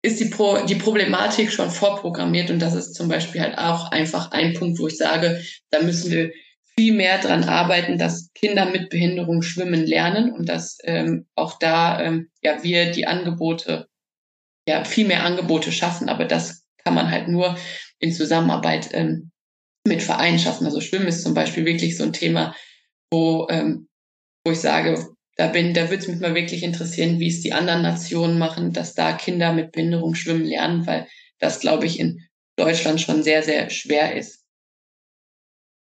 ist die, Pro die Problematik schon vorprogrammiert und das ist zum Beispiel halt auch einfach ein Punkt, wo ich sage, da müssen wir viel mehr dran arbeiten, dass Kinder mit Behinderung schwimmen lernen und dass ähm, auch da ähm, ja wir die Angebote ja viel mehr Angebote schaffen, aber das kann man halt nur in Zusammenarbeit ähm, mit Vereinen schaffen. Also Schwimmen ist zum Beispiel wirklich so ein Thema, wo ähm, wo ich sage, da bin, da würde es mich mal wirklich interessieren, wie es die anderen Nationen machen, dass da Kinder mit Behinderung schwimmen lernen, weil das, glaube ich, in Deutschland schon sehr, sehr schwer ist.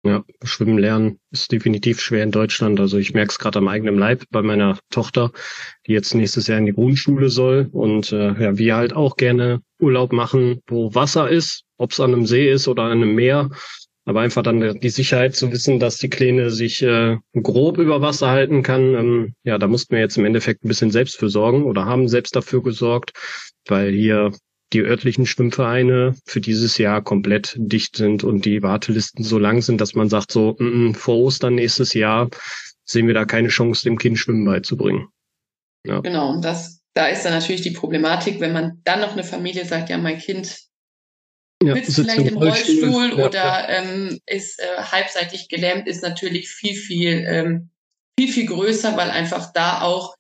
Ja, Schwimmen lernen ist definitiv schwer in Deutschland. Also ich merke es gerade am eigenen Leib bei meiner Tochter, die jetzt nächstes Jahr in die Grundschule soll. Und äh, ja, wir halt auch gerne Urlaub machen, wo Wasser ist, ob es an einem See ist oder an einem Meer. Aber einfach dann die Sicherheit zu wissen, dass die Kleine sich äh, grob über Wasser halten kann, ähm, ja, da mussten wir jetzt im Endeffekt ein bisschen selbst für sorgen oder haben selbst dafür gesorgt, weil hier die örtlichen Schwimmvereine für dieses Jahr komplett dicht sind und die Wartelisten so lang sind, dass man sagt, so mm, mm, vor Ostern nächstes Jahr sehen wir da keine Chance, dem Kind Schwimmen beizubringen. Ja. Genau, und das, da ist dann natürlich die Problematik, wenn man dann noch eine Familie sagt, ja, mein Kind ja, sitzt vielleicht im Rollstuhl, Rollstuhl ja, oder Ähm, ist äh, halbseitig gelähmt, ist natürlich viel, viel, ähm, viel, viel größer, weil einfach da auch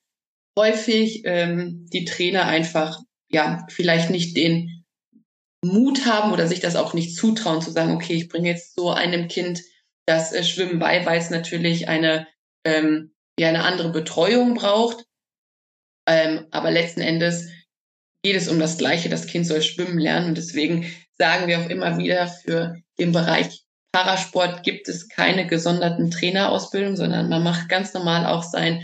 häufig ähm, die Trainer einfach ja vielleicht nicht den Mut haben oder sich das auch nicht zutrauen zu sagen, okay, ich bringe jetzt so einem Kind das äh, Schwimmen bei, weil es natürlich eine ähm, ja eine andere Betreuung braucht. Ähm, aber letzten Endes geht es um das Gleiche. Das Kind soll schwimmen lernen und deswegen sagen wir auch immer wieder, für den Bereich Parasport gibt es keine gesonderten Trainerausbildungen, sondern man macht ganz normal auch sein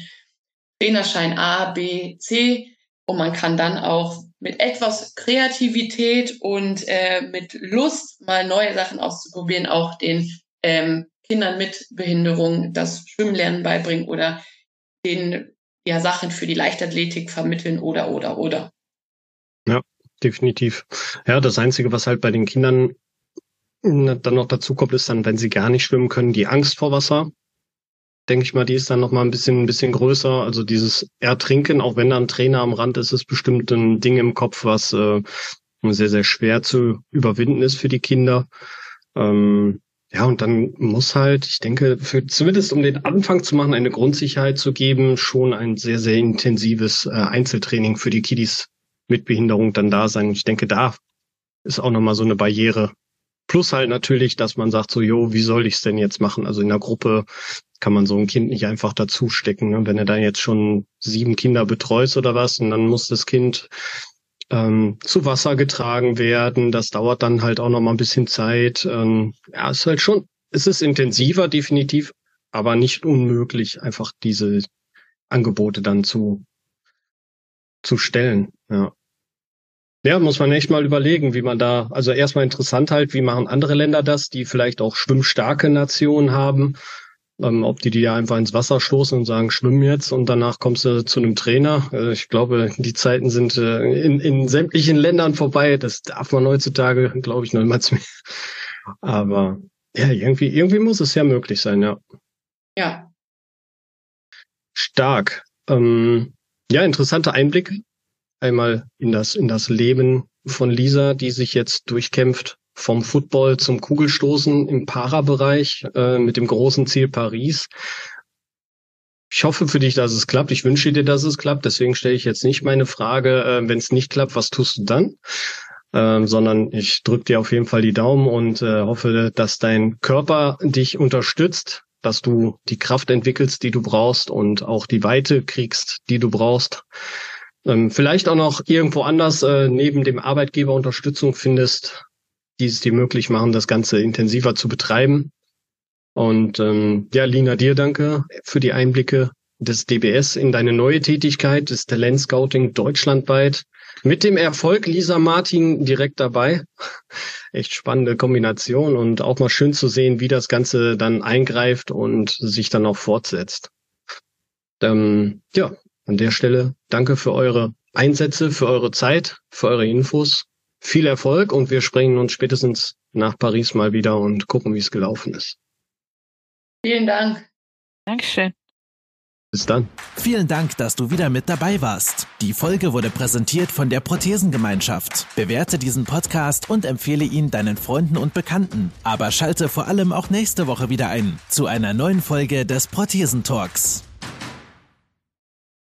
Trainerschein A, B, C und man kann dann auch mit etwas Kreativität und äh, mit Lust mal neue Sachen auszuprobieren, auch den ähm, Kindern mit Behinderung das Schwimmlernen beibringen oder den ja Sachen für die Leichtathletik vermitteln oder oder oder. Ja, definitiv. Ja, das Einzige, was halt bei den Kindern dann noch dazu kommt, ist dann, wenn sie gar nicht schwimmen können, die Angst vor Wasser denke ich mal, die ist dann noch mal ein bisschen, ein bisschen größer. Also dieses Ertrinken, auch wenn da ein Trainer am Rand ist, ist bestimmt ein Ding im Kopf, was äh, sehr, sehr schwer zu überwinden ist für die Kinder. Ähm, ja, und dann muss halt, ich denke, für zumindest um den Anfang zu machen, eine Grundsicherheit zu geben, schon ein sehr, sehr intensives äh, Einzeltraining für die Kiddies mit Behinderung dann da sein. Ich denke, da ist auch nochmal so eine Barriere. Plus halt natürlich, dass man sagt so, jo, wie soll ich es denn jetzt machen? Also in der Gruppe kann man so ein Kind nicht einfach dazu stecken. Ne? Wenn er dann jetzt schon sieben Kinder betreust oder was, und dann muss das Kind ähm, zu Wasser getragen werden. Das dauert dann halt auch noch mal ein bisschen Zeit. Ähm, ja, ist halt schon, es ist intensiver, definitiv, aber nicht unmöglich, einfach diese Angebote dann zu, zu stellen. Ja. Ja, muss man echt mal überlegen, wie man da, also erstmal interessant halt, wie machen andere Länder das, die vielleicht auch schwimmstarke Nationen haben ähm, ob die die einfach ins Wasser stoßen und sagen, schwimm jetzt und danach kommst du zu einem Trainer. Äh, ich glaube, die Zeiten sind äh, in, in sämtlichen Ländern vorbei. Das darf man heutzutage, glaube ich, noch niemals mehr. Aber ja, irgendwie, irgendwie muss es ja möglich sein, ja. Ja. Stark. Ähm, ja, interessanter Einblick. Einmal in das, in das Leben von Lisa, die sich jetzt durchkämpft vom Football zum Kugelstoßen im Para-Bereich äh, mit dem großen Ziel Paris. Ich hoffe für dich, dass es klappt. Ich wünsche dir, dass es klappt. Deswegen stelle ich jetzt nicht meine Frage, äh, wenn es nicht klappt, was tust du dann? Ähm, sondern ich drücke dir auf jeden Fall die Daumen und äh, hoffe, dass dein Körper dich unterstützt, dass du die Kraft entwickelst, die du brauchst und auch die Weite kriegst, die du brauchst. Ähm, vielleicht auch noch irgendwo anders äh, neben dem Arbeitgeber Unterstützung findest, die es dir möglich machen, das Ganze intensiver zu betreiben. Und ähm, ja, Lina, dir danke für die Einblicke des DBS in deine neue Tätigkeit des Talentscouting deutschlandweit. Mit dem Erfolg Lisa Martin direkt dabei. Echt spannende Kombination und auch mal schön zu sehen, wie das Ganze dann eingreift und sich dann auch fortsetzt. Ähm, ja, an der Stelle danke für eure Einsätze, für eure Zeit, für eure Infos viel Erfolg und wir sprechen uns spätestens nach Paris mal wieder und gucken, wie es gelaufen ist. Vielen Dank. Dankeschön. Bis dann. Vielen Dank, dass du wieder mit dabei warst. Die Folge wurde präsentiert von der Prothesengemeinschaft. Bewerte diesen Podcast und empfehle ihn deinen Freunden und Bekannten. Aber schalte vor allem auch nächste Woche wieder ein zu einer neuen Folge des Prothesentalks.